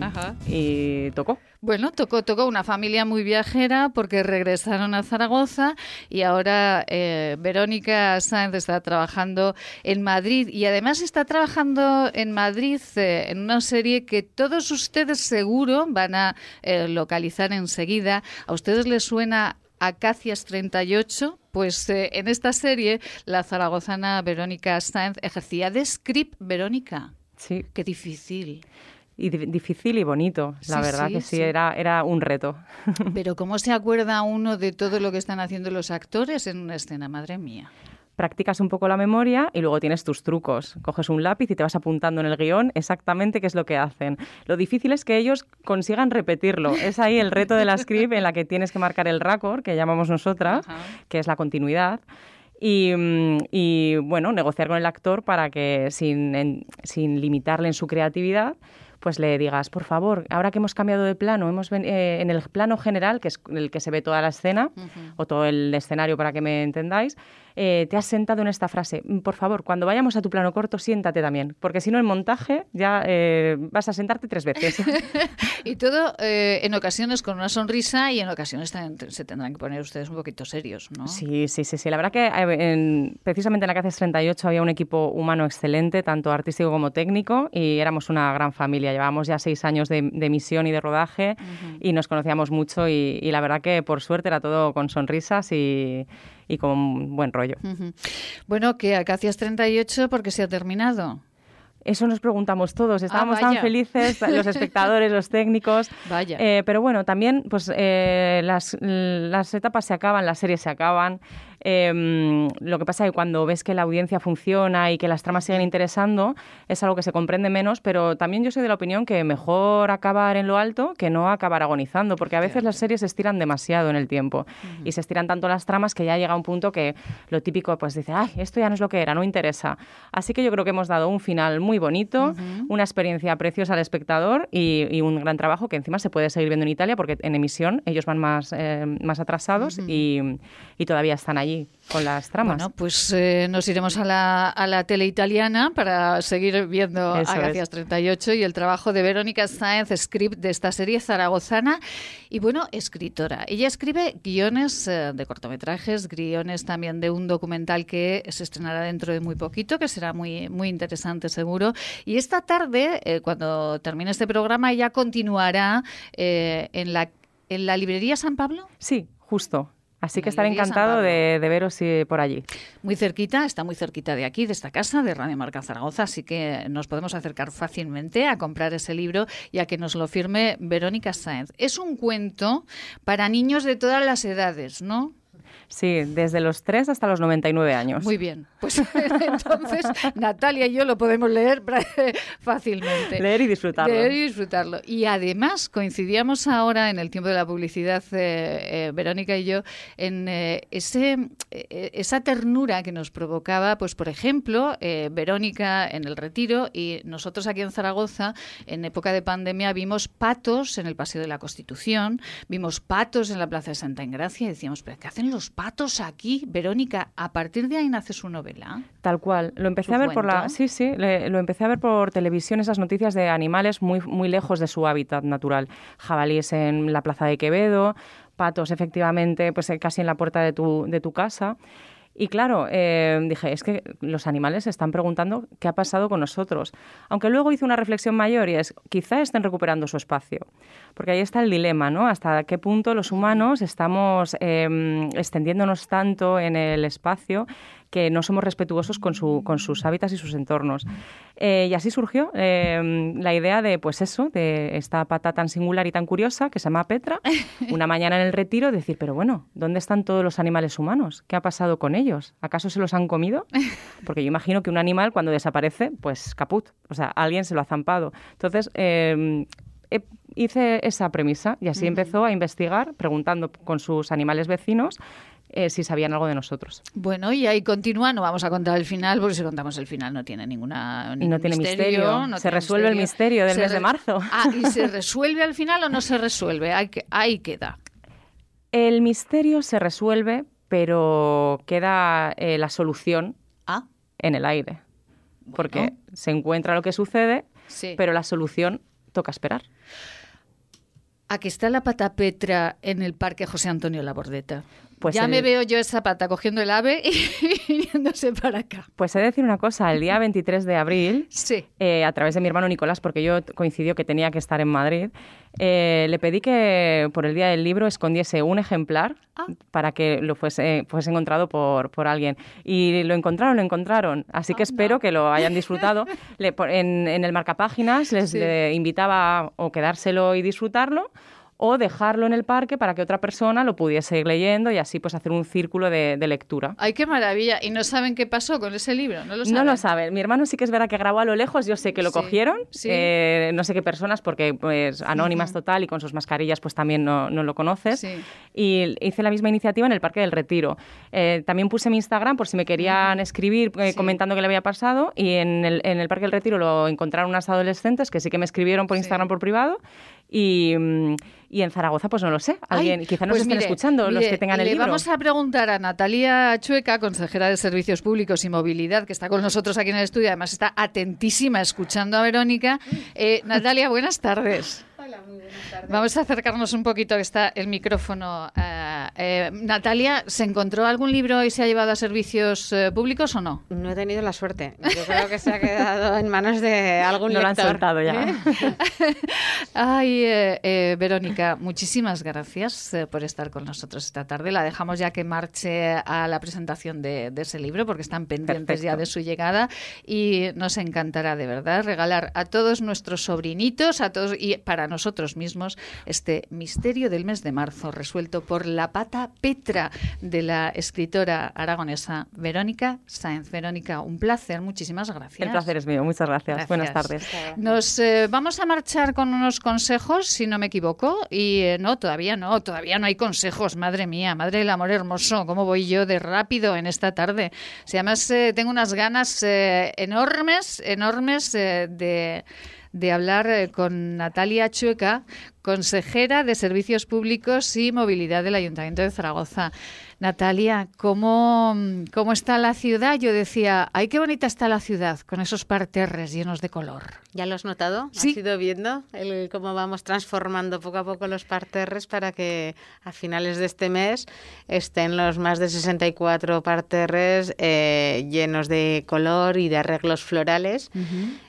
y tocó. Bueno, tocó, tocó una familia muy viajera porque regresaron a Zaragoza y ahora eh, Verónica Sáenz está trabajando en Madrid y además está trabajando en Madrid eh, en una serie que todos ustedes seguro van a eh, localizar enseguida. ¿A ustedes les suena Acacias 38? Pues eh, en esta serie la zaragozana Verónica Sáenz ejercía de script Verónica. Sí. Qué difícil. Y di- difícil y bonito, la Sí, verdad sí, que sí, sí. Era, era un reto. [laughs] Pero ¿cómo se acuerda uno de todo lo que están haciendo los actores en una escena? Madre mía. Practicas un poco la memoria y luego tienes tus trucos. Coges un lápiz y te vas apuntando en el guion exactamente qué es lo que hacen. Lo difícil es que ellos consigan repetirlo. Es ahí el reto de la script en la que tienes que marcar el raccord, que llamamos nosotras, Ajá. que es la continuidad. Y, mm, y, bueno, negociar con el actor para que sin, en- sin limitarle en su creatividad, pues le digas, por favor, ahora que hemos cambiado de plano, hemos ven- eh, en el plano general, que es el que se ve toda la escena, o todo el escenario para que me entendáis, eh, te has sentado en esta frase. Mm, Por favor, cuando vayamos a tu plano corto, siéntate también, porque si no, en montaje ya eh, vas a sentarte tres veces. [laughs] Y todo eh, en ocasiones con una sonrisa y en ocasiones se tendrán que poner ustedes un poquito serios, ¿no? Sí, sí, sí, sí. La verdad que en- precisamente en la CACES 38 había un equipo humano excelente, tanto artístico como técnico, y éramos una gran familia. Llevábamos ya seis años de, de misión y de rodaje y nos conocíamos mucho y, y la verdad que por suerte era todo con sonrisas y, y con buen rollo. Ujú. Bueno, que Acacias 38 porque se ha terminado. Eso nos preguntamos todos. Estábamos tan Ah, felices, [laughs] los espectadores, los técnicos. Vaya. Eh, pero bueno, también pues eh, las, las etapas se acaban, las series se acaban. Eh, lo que pasa es que cuando ves que la audiencia funciona y que las tramas siguen interesando, es algo que se comprende menos, pero también yo soy de la opinión que mejor acabar en lo alto que no acabar agonizando, porque a veces las series se estiran demasiado en el tiempo y se estiran tanto las tramas que ya llega un punto que lo típico pues dice, ay, esto ya no es lo que era, no interesa. Así que yo creo que hemos dado un final muy bonito, una experiencia preciosa al espectador y, y un gran trabajo que encima se puede seguir viendo en Italia porque en emisión ellos van más, eh, más atrasados y, y todavía están allí. Allí con las tramas. Bueno, pues eh, nos iremos a la, a la tele italiana para seguir viendo Eso Agacias 38 y el trabajo de Verónica Sáenz, script de esta serie zaragozana y bueno, escritora. Ella escribe guiones eh, de cortometrajes, guiones también de un documental que se estrenará dentro de muy poquito, que será muy, muy interesante seguro. Y esta tarde, eh, cuando termine este programa, ella continuará eh, en la en la librería San Pablo. Sí, justo. Así que estaré encantado de, de veros por allí. Muy cerquita, está muy cerquita de aquí, de esta casa, de Radio Marca Zaragoza, así que nos podemos acercar fácilmente a comprar ese libro y a que nos lo firme Verónica Sáenz. Es un cuento para niños de todas las edades, ¿no? Sí, desde los 3 hasta los 99 años. Muy bien. Pues [laughs] entonces Natalia y yo lo podemos leer [laughs] fácilmente. Leer y disfrutarlo. Leer y disfrutarlo. Y además coincidíamos ahora en el tiempo de la publicidad, eh, eh, Verónica y yo, en eh, ese, esa ternura que nos provocaba, pues por ejemplo, eh, Verónica en el retiro y nosotros aquí en Zaragoza, en época de pandemia, vimos patos en el Paseo de la Constitución, vimos patos en la Plaza de Santa Engracia y decíamos, ¿pero qué hacen los patos aquí? Verónica, a partir de ahí nace su novela. Tal cual. Lo empecé ¿Su a ver por la. Sí, sí. le- lo empecé a ver por televisión esas noticias de animales muy, muy lejos de su hábitat natural. Jabalíes en la plaza de Quevedo, patos, efectivamente, pues eh, casi en la puerta de tu, de tu casa. Y claro, eh, dije, es que los animales se están preguntando qué ha pasado con nosotros. Aunque luego hice una reflexión mayor y es, quizá estén recuperando su espacio. Porque ahí está el dilema, ¿no? Hasta qué punto los humanos estamos eh, extendiéndonos tanto en el espacio que no somos respetuosos con, su, con sus hábitats y sus entornos. Eh, y así surgió eh, la idea de, pues eso, de esta pata tan singular y tan curiosa que se llama Petra, [laughs] una mañana en el retiro decir, pero bueno, ¿dónde están todos los animales humanos? ¿Qué ha pasado con ellos? ¿Acaso se los han comido? [laughs] Porque yo imagino que un animal cuando desaparece, pues caput, o sea, alguien se lo ha zampado. Entonces, eh, he- hice esa premisa y así Ujú. empezó a investigar, preguntando con sus animales vecinos eh, si sabían algo de nosotros. Bueno, y ahí continúa, no vamos a contar el final, porque si contamos el final no tiene ninguna ningún no tiene misterio. no Se tiene resuelve el misterio del Se mes de marzo. Ah, ¿y se resuelve al final o no se resuelve? Ahí, que- ahí queda. El misterio se resuelve, pero queda eh, la solución Ah, en el aire. Porque se encuentra lo que sucede, sí. pero la solución toca esperar. Aquí está la pata Petra en el Parque José Antonio Labordeta. Pues ya el- me veo yo esa pata cogiendo el ave y [laughs] viniéndose para acá. Pues he de decir una cosa, el día [laughs] 23 de abril, Sí. eh, a través de mi hermano Nicolás, porque yo coincidió que tenía que estar en Madrid, eh, le pedí que por el día del libro escondiese un ejemplar Ah. para que lo fuese, fuese encontrado por, por alguien. Y lo encontraron, lo encontraron. Así que Anda. espero que lo hayan disfrutado. [laughs] Le en, en el marcapáginas les Sí. le invitaba o quedárselo y disfrutarlo o dejarlo en el parque para que otra persona lo pudiese ir leyendo y así pues hacer un círculo de, de lectura. Ay, qué maravilla. ¿Y no saben qué pasó con ese libro? No lo saben. No lo sabe. Mi hermano sí que es verdad que grabó a lo lejos. Yo sé que lo Sí, cogieron. sí. Eh, no sé qué personas, porque pues anónimas total y con sus mascarillas pues también no, no lo conoces. Sí. Y hice la misma iniciativa en el Parque del Retiro. Eh, también puse mi Instagram por si me querían escribir eh, comentando qué le había pasado. Y en el, en el Parque del Retiro lo encontraron unas adolescentes que sí que me escribieron por. Instagram por privado. Y, mm, y en Zaragoza, pues no lo sé. Alguien, Ay, quizá nos pues estén mire, escuchando los que tengan el le libro. vamos a preguntar a Natalia Chueca, consejera de Servicios Públicos y Movilidad, que está con nosotros aquí en el estudio, además está atentísima escuchando a Verónica. Eh, Natalia, buenas tardes. Hola, muy buenas tardes. Vamos a acercarnos un poquito, que está el micrófono. eh, eh, Natalia, ¿se encontró algún libro y se ha llevado a servicios eh, públicos o no? No he tenido la suerte. Yo creo que se ha quedado en manos de algún No lo han lector. soltado ya. ¿eh? [laughs] Ay, eh, eh, Verónica, muchísimas gracias eh, por estar con nosotros esta tarde. La dejamos ya que marche a la presentación de, de ese libro porque están pendientes ya Perfecto. de su llegada y nos encantará de verdad regalar a todos nuestros sobrinitos, a todos y para nosotros mismos este misterio del mes de marzo resuelto por la pata Petra de la escritora aragonesa Verónica Sáenz. Verónica, un placer, muchísimas gracias. El placer es mío. Muchas gracias. Gracias. Buenas tardes. Nos eh, vamos a marchar con unos consejos, si no me equivoco. Y eh, no, todavía no, todavía no hay consejos. Madre mía, madre del amor hermoso, ¿cómo voy yo de rápido en esta tarde? Si además eh, tengo unas ganas eh, enormes, enormes eh, de de hablar eh, con Natalia Chueca, consejera de Servicios Públicos y Movilidad del Ayuntamiento de Zaragoza. Natalia, ¿cómo, ¿cómo está la ciudad? Yo decía, ay, qué bonita está la ciudad con esos parterres llenos de color. ¿Ya lo has notado? Sí. ¿Has ido viendo el, cómo vamos transformando poco a poco los parterres para que a finales de este mes estén los más de 64 parterres eh, llenos de color y de arreglos florales,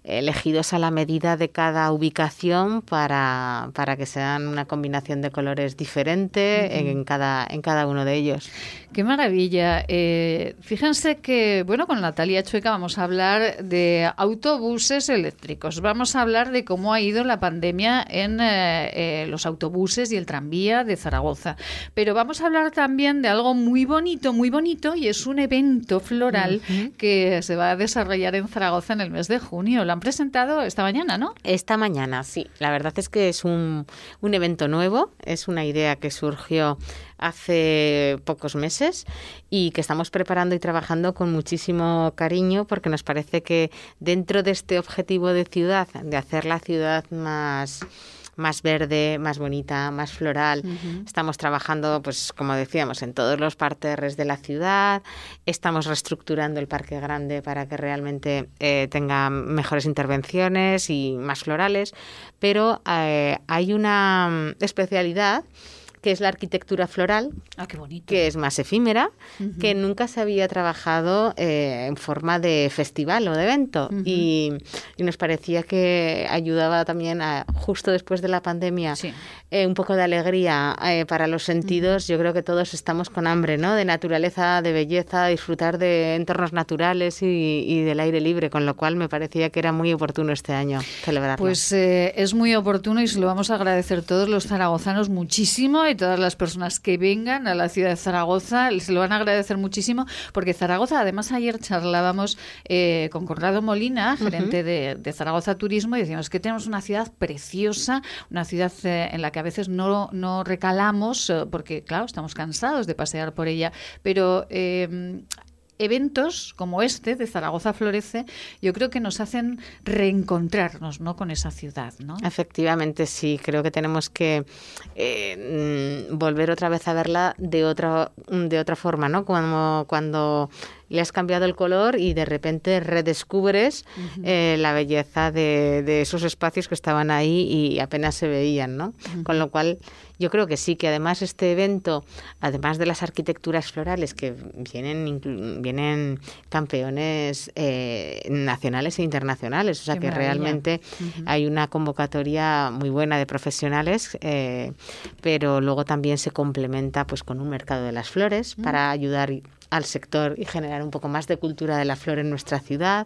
elegidos a la medida de cada ubicación para, para que sean una combinación de colores diferente en, cada, en cada uno de ellos. Qué maravilla. Eh, fíjense que, bueno, con Natalia Chueca vamos a hablar de autobuses eléctricos. Vamos a hablar de cómo ha ido la pandemia en eh, eh, los autobuses y el tranvía de Zaragoza. Pero vamos a hablar también de algo muy bonito, muy bonito, y es un evento floral que se va a desarrollar en Zaragoza en el mes de junio. Lo han presentado esta mañana, ¿no? Esta mañana, sí. La verdad es que es un, un evento nuevo, es una idea que surgió hace pocos meses y que estamos preparando y trabajando con muchísimo cariño porque nos parece que dentro de este objetivo de ciudad, de hacer la ciudad más más verde, más bonita, más floral. Estamos trabajando, pues como decíamos, en todos los parterres de la ciudad. Estamos reestructurando el Parque Grande para que realmente eh, tenga mejores intervenciones y más florales. Pero eh, hay una mm, especialidad que es la arquitectura floral, Ah, qué bonito. que es más efímera, que nunca se había trabajado eh, en forma de festival o de evento. y, y nos parecía que ayudaba también a, justo después de la pandemia, eh, un poco de alegría eh, para los sentidos. Yo creo que todos estamos con hambre, ¿no? De naturaleza, de belleza, disfrutar de entornos naturales y, y del aire libre, con lo cual me parecía que era muy oportuno este año celebrarlo. Pues es muy oportuno y se lo vamos a agradecer todos los zaragozanos muchísimo y todas las personas que vengan a la ciudad de Zaragoza se lo van a agradecer muchísimo porque Zaragoza, además ayer charlábamos eh, con Conrado Molina, gerente de, de Zaragoza Turismo, y decíamos que tenemos una ciudad preciosa, una ciudad eh, en la que a veces no, no recalamos eh, porque, claro, estamos cansados de pasear por ella, pero... eh, eventos como este de Zaragoza Florece, yo creo que nos hacen reencontrarnos ¿no? con esa ciudad. ¿no? Efectivamente, sí, creo que tenemos que eh, mm, volver otra vez a verla de otra, de otra forma, ¿no? Cuando, cuando le has cambiado el color y de repente redescubres eh, la belleza de, de esos espacios que estaban ahí y apenas se veían, ¿no? Con lo cual, yo creo que sí, que además este evento, además de las arquitecturas florales que vienen, vienen campeones eh, nacionales e internacionales, o sea Qué que maravilla. realmente hay una convocatoria muy buena de profesionales, eh, pero luego también se complementa pues con un mercado de las flores Mm. para ayudar al sector y generar un poco más de cultura de la flor en nuestra ciudad,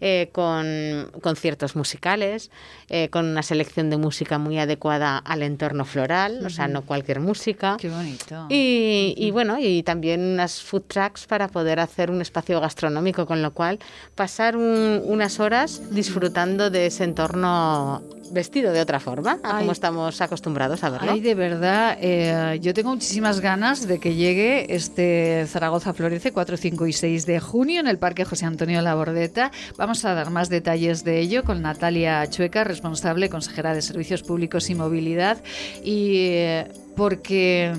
eh, con conciertos musicales, eh, con una selección de música muy adecuada al entorno floral, o sea, no cualquier música. Qué bonito. Y, y bueno, y también unas food trucks para poder hacer un espacio gastronómico, con lo cual pasar un- unas horas disfrutando de ese entorno vestido de otra forma, a Ay. como estamos acostumbrados a verlo. Ay, de verdad, eh, yo tengo muchísimas ganas de que llegue este Zaragoza Florece 4, 5 y 6 de junio en el Parque José Antonio Labordeta. Vamos a dar más detalles de ello con Natalia Chueca, responsable consejera de Servicios Públicos y Movilidad. Y eh, porque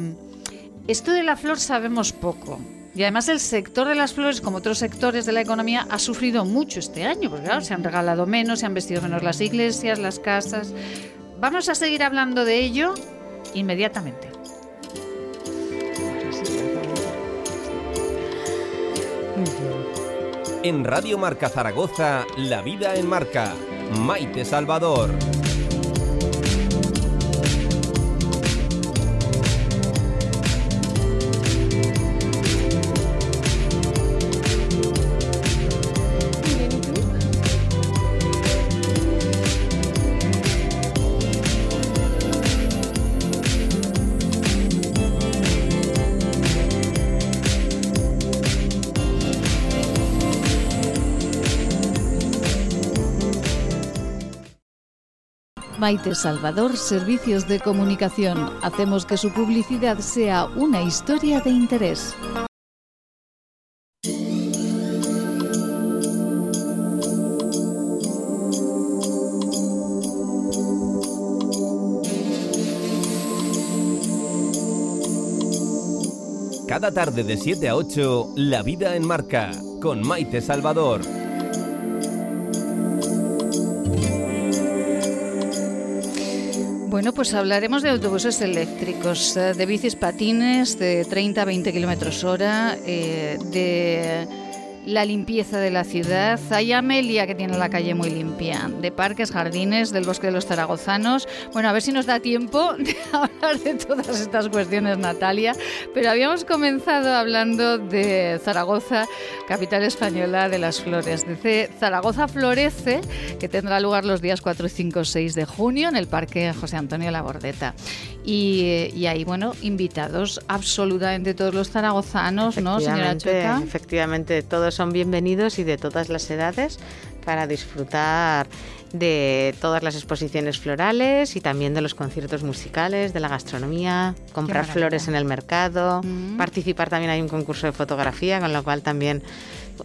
esto de la flor sabemos poco. Y además el sector de las flores, como otros sectores de la economía, ha sufrido mucho este año, porque claro, se han regalado menos, se han vestido menos las iglesias, las casas. Vamos a seguir hablando de ello inmediatamente. En Radio Marca Zaragoza, La Vida en Marca. Maite Salvador. Maite Salvador, Servicios de Comunicación. Hacemos que su publicidad sea una historia de interés. Cada tarde de 7 a 8, La Vida en Marca, con Maite Salvador. Bueno, pues hablaremos de autobuses eléctricos, eh, de bicis patines de 30 a 20 kilómetros hora, eh, de la limpieza de la ciudad. Hay Amelia, que tiene la calle muy limpia, de parques, jardines, del bosque de los zaragozanos. Bueno, a ver si nos da tiempo [laughs] de hablar de todas estas cuestiones, Natalia. Pero habíamos comenzado hablando de Zaragoza, capital española de las flores. Dice Zaragoza Florece, que tendrá lugar los días 4, 5, 6 de junio en el Parque José Antonio Labordeta. Y, y hay, bueno, invitados absolutamente todos los zaragozanos, ¿no, señora Chueca? efectivamente, todos son bienvenidos y de todas las edades para disfrutar de todas las exposiciones florales y también de los conciertos musicales, de la gastronomía, comprar flores en el mercado, Mm. participar también hay un concurso de fotografía, con lo cual también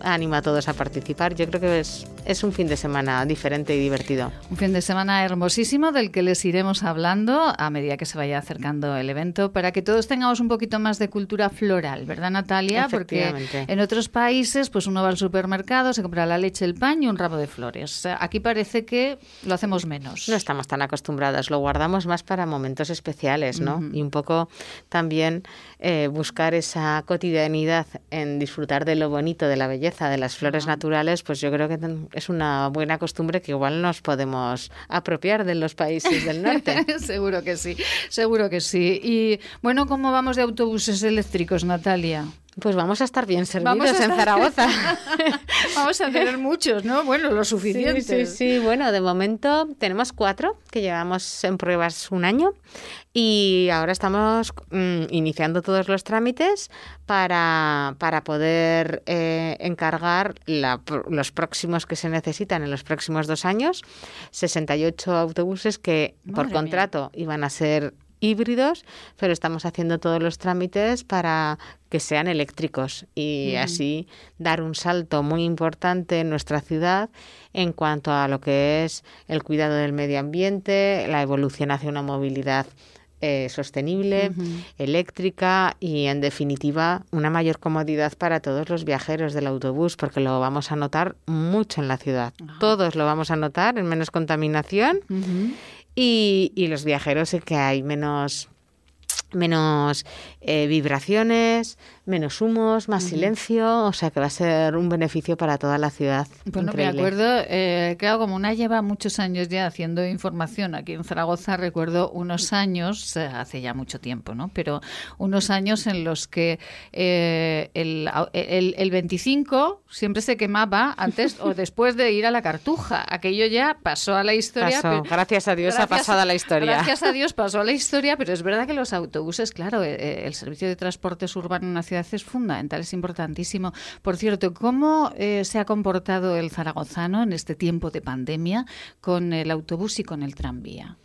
anima a todos a participar. Yo creo que es, es un fin de semana diferente y divertido. Un fin de semana hermosísimo del que les iremos hablando a medida que se vaya acercando el evento para que todos tengamos un poquito más de cultura floral, ¿verdad Natalia? Porque en otros países pues uno va al supermercado, se compra la leche, el pan y un ramo de flores. Aquí parece que lo hacemos menos. No estamos tan acostumbrados, lo guardamos más para momentos especiales, ¿no? Y un poco también eh, buscar esa cotidianidad en disfrutar de lo bonito, de la belleza, de las flores naturales, pues yo creo que es una buena costumbre que igual nos podemos apropiar de los países del norte. [laughs] seguro que sí, seguro que sí. Y bueno, ¿cómo vamos de autobuses eléctricos, Natalia? Pues vamos a estar bien servidos Vamos en Zaragoza. [laughs] Vamos a tener muchos, ¿no? Bueno, lo suficiente. sí, sí. Bueno, de momento tenemos cuatro que llevamos en pruebas un año y ahora estamos mm, iniciando todos los trámites para, para poder eh, encargar la los próximos que se necesitan en los próximos dos años. 68 autobuses que por mía. contrato iban a ser híbridos, pero estamos haciendo todos los trámites para que sean eléctricos y Mm. así dar un salto muy importante en nuestra ciudad en cuanto a lo que es el cuidado del medio ambiente, la evolución hacia una movilidad eh, sostenible, eléctrica y, en definitiva, una mayor comodidad para todos los viajeros del autobús, porque lo vamos a notar mucho en la ciudad. Todos lo vamos a notar en menos contaminación. Y, y los viajeros en que hay menos menos eh, vibraciones, menos humos, más silencio, o sea que va a ser un beneficio para toda la ciudad. Bueno, Increíble. me acuerdo, eh, claro, como una lleva muchos años ya haciendo información aquí en Zaragoza, recuerdo unos años, eh, hace ya mucho tiempo, ¿no? Pero unos años en los que eh, el, el, el 25 siempre se quemaba antes o [laughs] después de ir a la cartuja. Aquello ya pasó a la historia. Pasó. Gracias a Dios ha pasado a la historia. Gracias a Dios pasó a la historia, pero es verdad que los autobuses, claro, eh, eh, el servicio de transportes urbano en una ciudad es fundamental, es importantísimo. Por cierto, ¿cómo eh, se ha comportado el zaragozano en este tiempo de pandemia con el autobús y con el tranvía?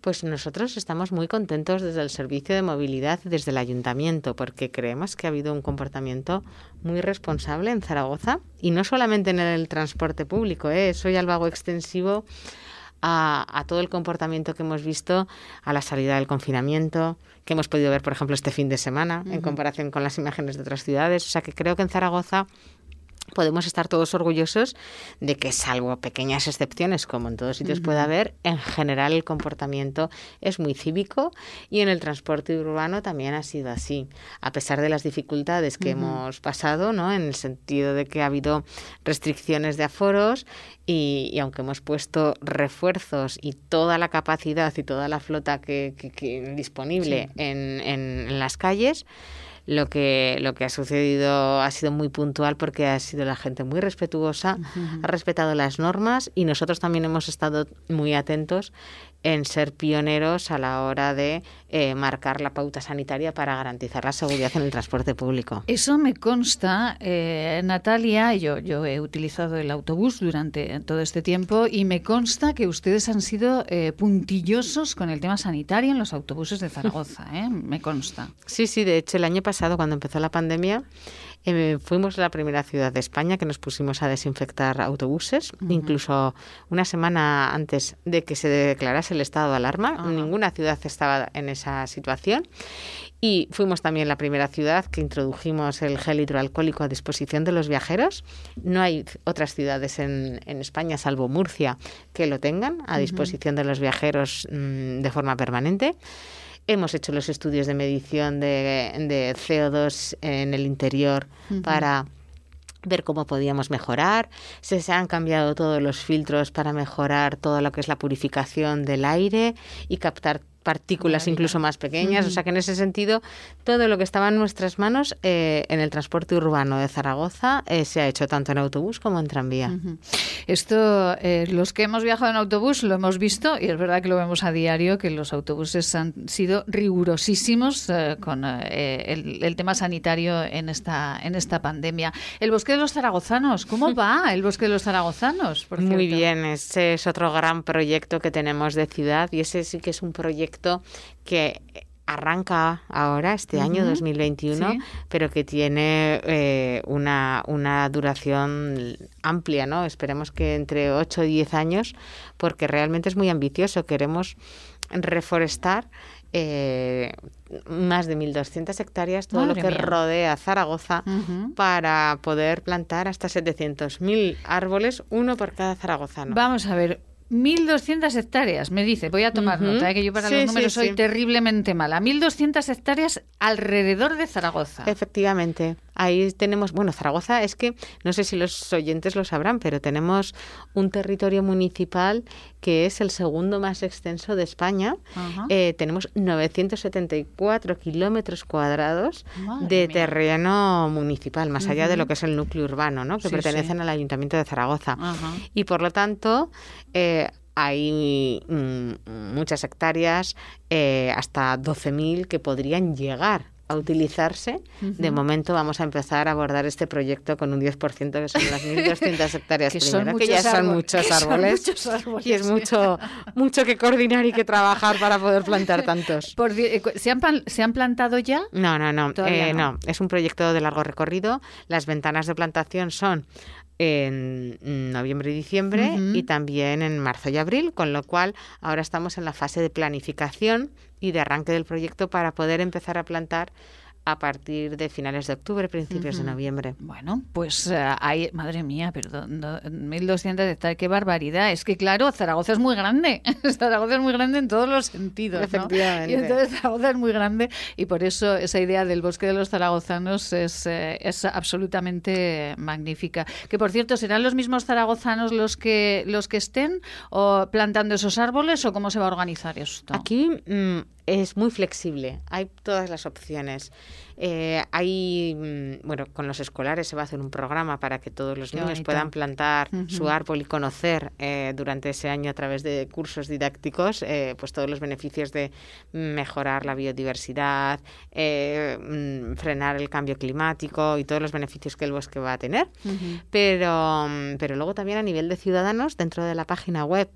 Pues nosotros estamos muy contentos desde el servicio de movilidad, desde el ayuntamiento, porque creemos que ha habido un comportamiento muy responsable en Zaragoza y no solamente en el transporte público, ¿eh? eso ya lo hago extensivo a, a todo el comportamiento que hemos visto a la salida del confinamiento, que hemos podido ver, por ejemplo, este fin de semana, en comparación con las imágenes de otras ciudades. O sea que creo que en Zaragoza podemos estar todos orgullosos de que, salvo pequeñas excepciones, como en todos sitios puede haber, en general el comportamiento es muy cívico y en el transporte urbano también ha sido así. A pesar de las dificultades que hemos pasado, ¿no? en el sentido de que ha habido restricciones de aforos y, y aunque hemos puesto refuerzos y toda la capacidad y toda la flota que, que- que disponible en, en- en las calles, lo que, lo que ha sucedido ha sido muy puntual porque ha sido la gente muy respetuosa, ha respetado las normas y nosotros también hemos estado muy atentos en ser pioneros a la hora de eh, marcar la pauta sanitaria para garantizar la seguridad en el transporte público. Eso me consta, eh, Natalia, yo, yo he utilizado el autobús durante todo este tiempo y me consta que ustedes han sido eh, puntillosos con el tema sanitario en los autobuses de Zaragoza, [laughs] ¿eh? me consta. Sí, sí, de hecho el año pasado cuando empezó la pandemia Eh, fuimos la primera ciudad de España que nos pusimos a desinfectar autobuses, incluso una semana antes de que se declarase el estado de alarma. Ajá. Ninguna ciudad estaba en esa situación. Y fuimos también la primera ciudad que introdujimos el gel hidroalcohólico a disposición de los viajeros. No hay otras ciudades en, en España, salvo Murcia, que lo tengan a disposición de los viajeros mm, de forma permanente. Hemos hecho los estudios de medición de, de CO2 en el interior para ver cómo podíamos mejorar. Se, se han cambiado todos los filtros para mejorar todo lo que es la purificación del aire y captar partículas Maravilla. incluso más pequeñas. O sea que en ese sentido, todo lo que estaba en nuestras manos eh, en el transporte urbano de Zaragoza eh, se ha hecho tanto en autobús como en tranvía. Esto, eh, los que hemos viajado en autobús lo hemos visto y es verdad que lo vemos a diario, que los autobuses han sido rigurosísimos eh, con el, el tema sanitario en esta, en esta pandemia. El Bosque de los Zaragozanos, ¿cómo [laughs] va el Bosque de los Zaragozanos? por Muy bien, ese es otro gran proyecto que tenemos de ciudad y ese sí que es un proyecto que arranca ahora, este año Ujú, 2021, sí. pero que tiene eh, una, una duración amplia, ¿no? Esperemos que entre 8 y 10 años, porque realmente es muy ambicioso. Queremos reforestar eh, más de 1.200 hectáreas, todo Madre lo que mía. rodea Zaragoza, para poder plantar hasta 700.000 árboles, uno por cada zaragozano. Vamos a ver. 1.200 hectáreas, me dice. Voy a tomar Ujú. nota, ¿eh? que yo para Sí, los sí, números soy sí. terriblemente mala. 1.200 hectáreas alrededor de Zaragoza. Efectivamente. Ahí tenemos, bueno, Zaragoza es que, no sé si los oyentes lo sabrán, pero tenemos un territorio municipal que es el segundo más extenso de España. Ajá. Eh, tenemos 974 kilómetros cuadrados Madre de mía. terreno municipal, más allá de lo que es el núcleo urbano, ¿no? que pertenecen al Ayuntamiento de Zaragoza. Y por lo tanto, eh, hay mm, muchas hectáreas, eh, hasta 12.000 que podrían llegar a utilizarse. De momento vamos a empezar a abordar este proyecto con un 10%, que son las 1.200 hectáreas [laughs] Que son primero, que ya son árboles, muchos que son árboles. muchos árboles, Y es mucho, mucho que coordinar y que trabajar para poder plantar tantos. [laughs] Por eh, ¿se, han, ¿Se han plantado ya? No, no, no, eh, no. no. Es un proyecto de largo recorrido. Las ventanas de plantación son en noviembre y diciembre y también en marzo y abril, con lo cual ahora estamos en la fase de planificación y de arranque del proyecto para poder empezar a plantar a partir de finales de octubre, principios de noviembre. Bueno, pues eh, hay, madre mía, perdón, no, 1.200 hectáreas, qué barbaridad. Es que claro, Zaragoza es muy grande, [laughs] Zaragoza es muy grande en todos los sentidos, ¿no? Y entonces Zaragoza es muy grande y por eso esa idea del bosque de los zaragozanos es, eh, es absolutamente magnífica. Que por cierto, ¿serán los mismos zaragozanos los que, los que estén o plantando esos árboles o cómo se va a organizar esto? Aquí mm, es muy flexible, hay todas las opciones. Eh, hay, mm, bueno, con los escolares se va a hacer un programa para que todos los Qué niños bonito. puedan plantar su árbol y conocer eh, durante ese año a través de cursos didácticos eh, pues todos los beneficios de mejorar la biodiversidad, eh, mm, frenar el cambio climático y todos los beneficios que el bosque va a tener. Pero, mm, pero luego también a nivel de ciudadanos, dentro de la página web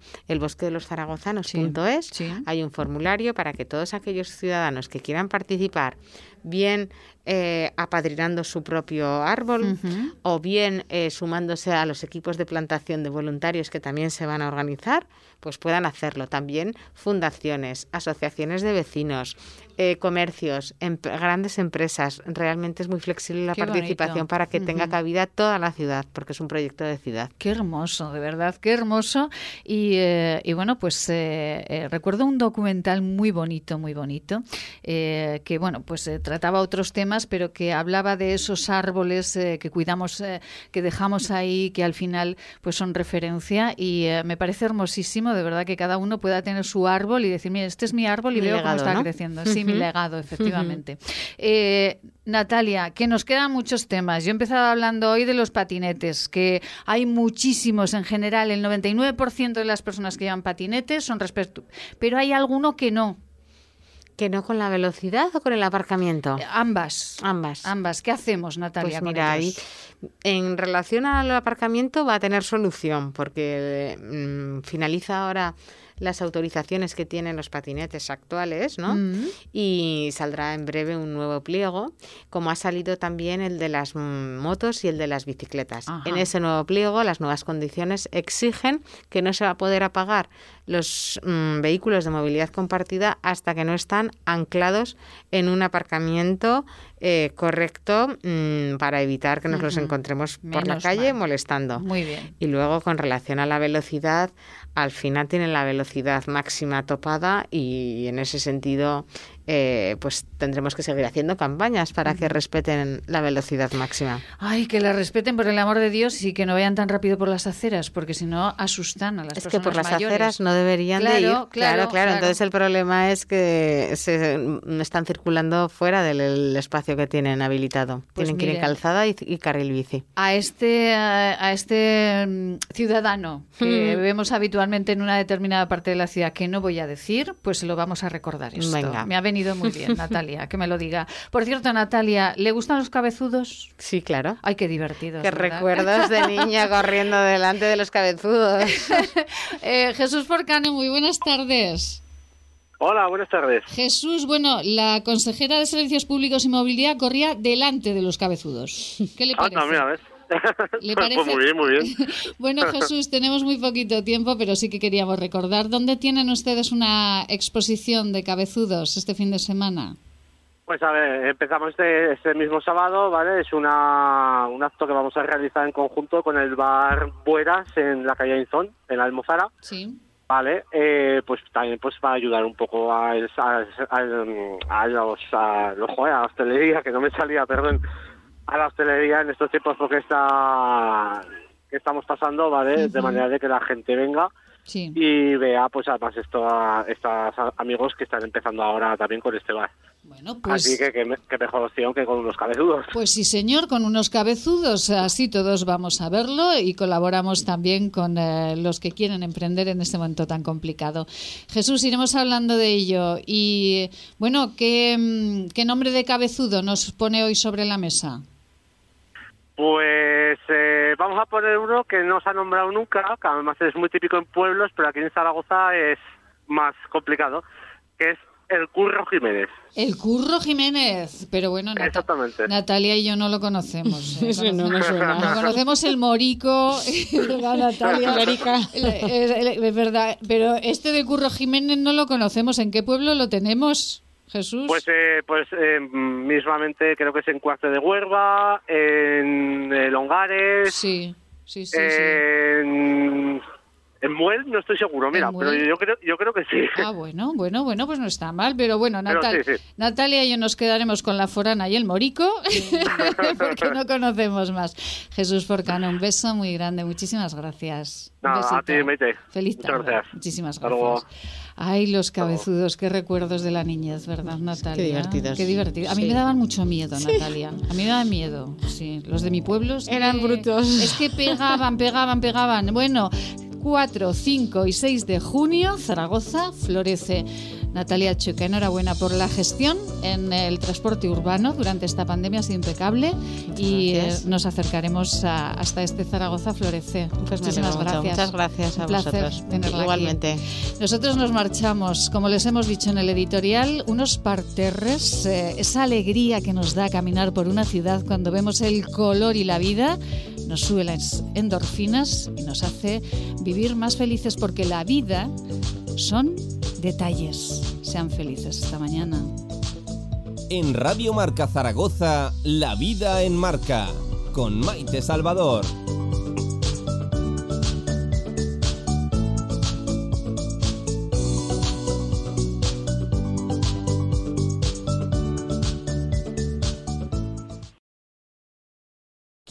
Sí. hay un formulario para que todos aquellos ciudadanos que quieran participar, bien eh, apadrinando su propio árbol o bien eh, sumándose a los equipos de plantación de voluntarios que también se van a organizar, pues puedan hacerlo. También fundaciones, asociaciones de vecinos, eh, comercios, em- grandes empresas. Realmente es muy flexible la Qué participación bonito. para que tenga cabida toda la ciudad, porque es un proyecto de ciudad. Qué hermoso, de verdad, qué hermoso. Y, eh, y bueno, pues eh, eh, recuerdo un documental muy bonito, muy bonito, eh, que bueno, pues eh, trataba otros temas, pero que hablaba de esos árboles eh, que cuidamos, eh, que dejamos ahí, que al final pues son referencia. Y me parece hermosísimo, de verdad, que cada uno pueda tener su árbol y decir, mira, este es mi árbol y Mi veo legado, cómo está ¿no? creciendo. Sí, [laughs] mi legado, efectivamente. Eh, Natalia, que nos quedan muchos temas. Yo he empezado hablando hoy de los patinetes, que hay muchísimos en general, el 99% de las personas que llevan patinetes son respecto, pero hay alguno que no. ¿Que no con la velocidad o con el aparcamiento? Eh, Ambas. Ambas. Ambas. ¿Qué hacemos, Natalia? Pues con mira, ahí en relación al aparcamiento va a tener solución porque mm, finaliza ahora las autorizaciones que tienen los patinetes actuales, ¿no? Mm. Y saldrá en breve un nuevo pliego, como ha salido también el de las motos y el de las bicicletas. Ajá. En ese nuevo pliego, las nuevas condiciones exigen que no se va a poder apagar los mm, vehículos de movilidad compartida hasta que no están anclados en un aparcamiento eh, correcto mm, para evitar que nos los encontremos por la calle mal. molestando. Muy bien. Y luego con relación a la velocidad, al final tienen la velocidad máxima topada y en ese sentido eh, pues tendremos que seguir haciendo campañas para que respeten la velocidad máxima. Ay, que la respeten por el amor de Dios y que no vayan tan rápido por las aceras, porque si no asustan a las Es que personas por las mayores. aceras no deberían de ir. claro, claro, claro. Entonces el problema es que se mm, están circulando fuera del el espacio que tienen habilitado. Pues tienen que ir en calzada y, y carril bici. a este a, a este mm, ciudadano que Mm. vemos habitualmente en una determinada parte de la ciudad que no voy a decir, pues lo vamos a recordar esto. Venga. Me ha venido muy bien, [laughs] Natalia, que me lo diga. Por cierto, Natalia, ¿le gustan los cabezudos? Sí, claro. Ay, qué divertidos. Qué ¿verdad? recuerdos de [laughs] niña corriendo delante de los cabezudos. [laughs] Eh, Jesús Porcano, muy buenas tardes. Hola, buenas tardes. Jesús, bueno, la consejera de Servicios Públicos y Movilidad corría delante de los cabezudos. ¿Qué le parece? Anda, mira, ¿ves? ¿Le [laughs] Pues parece? muy bien, muy bien. [laughs] Bueno, Jesús, tenemos muy poquito tiempo, pero sí que queríamos recordar. ¿Dónde tienen ustedes una exposición de cabezudos este fin de semana? Pues a ver, empezamos este, este mismo sábado, ¿vale? Es una, un acto que vamos a realizar en conjunto con el bar Bueras en la calle Inzón, en la Almozara, Sí. ¿vale? Eh, pues también pues para ayudar un poco a, a, a- a los, a, los- joder, a la hostelería, que no me salía, perdón, a la hostelería en estos tiempos porque está que estamos pasando, ¿vale? De manera de que la gente venga Sí. y vea pues además esto a estos amigos que están empezando ahora también con este bar. Bueno, pues, Así que qué mejor opción que con unos cabezudos. pues sí, señor, con unos cabezudos, así todos vamos a verlo y colaboramos también con eh, los que quieren emprender en este momento tan complicado. Jesús, iremos hablando de ello. Y bueno, ¿qué, mm, qué nombre de cabezudo nos pone hoy sobre la mesa? Pues eh, vamos a poner uno que no se ha nombrado nunca, que además es muy típico en pueblos, pero aquí en Zaragoza es más complicado, que es el Curro Jiménez. El Curro Jiménez, pero bueno, Exactamente. Natalia y yo no lo conocemos. ¿eh? [laughs] No me suena. No conocemos el Morico, [laughs] ¿verdad, Natalia? Es verdad, pero este de Curro Jiménez no lo conocemos. ¿En qué pueblo lo tenemos, Jesús? Pues eh, pues eh, mismamente creo que es en Cuarte de Huerva, en eh, Longares, sí, sí, sí. sí. En, Muel, no estoy seguro, mira, ¿En pero yo creo, yo creo que sí. Ah, bueno, bueno, bueno, pues no está mal, pero bueno, Pero Natal- sí, sí. Natalia y yo nos quedaremos con la forana y el morico, [laughs] porque no conocemos más. Jesús Forcano, un beso muy grande, muchísimas gracias. Nada, a ti, Maite. Feliz Muchas tarde. gracias. Muchísimas Hasta gracias. luego. Ay, los cabezudos, qué recuerdos de la niñez, ¿verdad, Natalia? divertidos. Qué divertido. A mí Sí. me daban mucho miedo, Natalia. A mí me daban miedo, sí. Los de mi pueblo es Eran que- brutos. Es que pegaban, pegaban, pegaban. Bueno, 4, 5 y 6 de junio, Zaragoza florece. Natalia Chuca, enhorabuena por la gestión en el transporte urbano durante esta pandemia, ha sido impecable y gracias. eh, nos acercaremos a- hasta este Zaragoza florece. Pues Muchísimas alegro mucho. gracias. Muchas gracias a Un placer vosotros. tenerla aquí. Igualmente. Nosotros nos marchamos, como les hemos dicho en el editorial, unos parterres, eh, esa alegría que nos da caminar por una ciudad cuando vemos el color y la vida, nos sube las endorfinas y nos hace vivir más felices porque la vida son detalles. Sean felices esta mañana. En Radio Marca Zaragoza, La Vida en Marca, con Maite Salvador.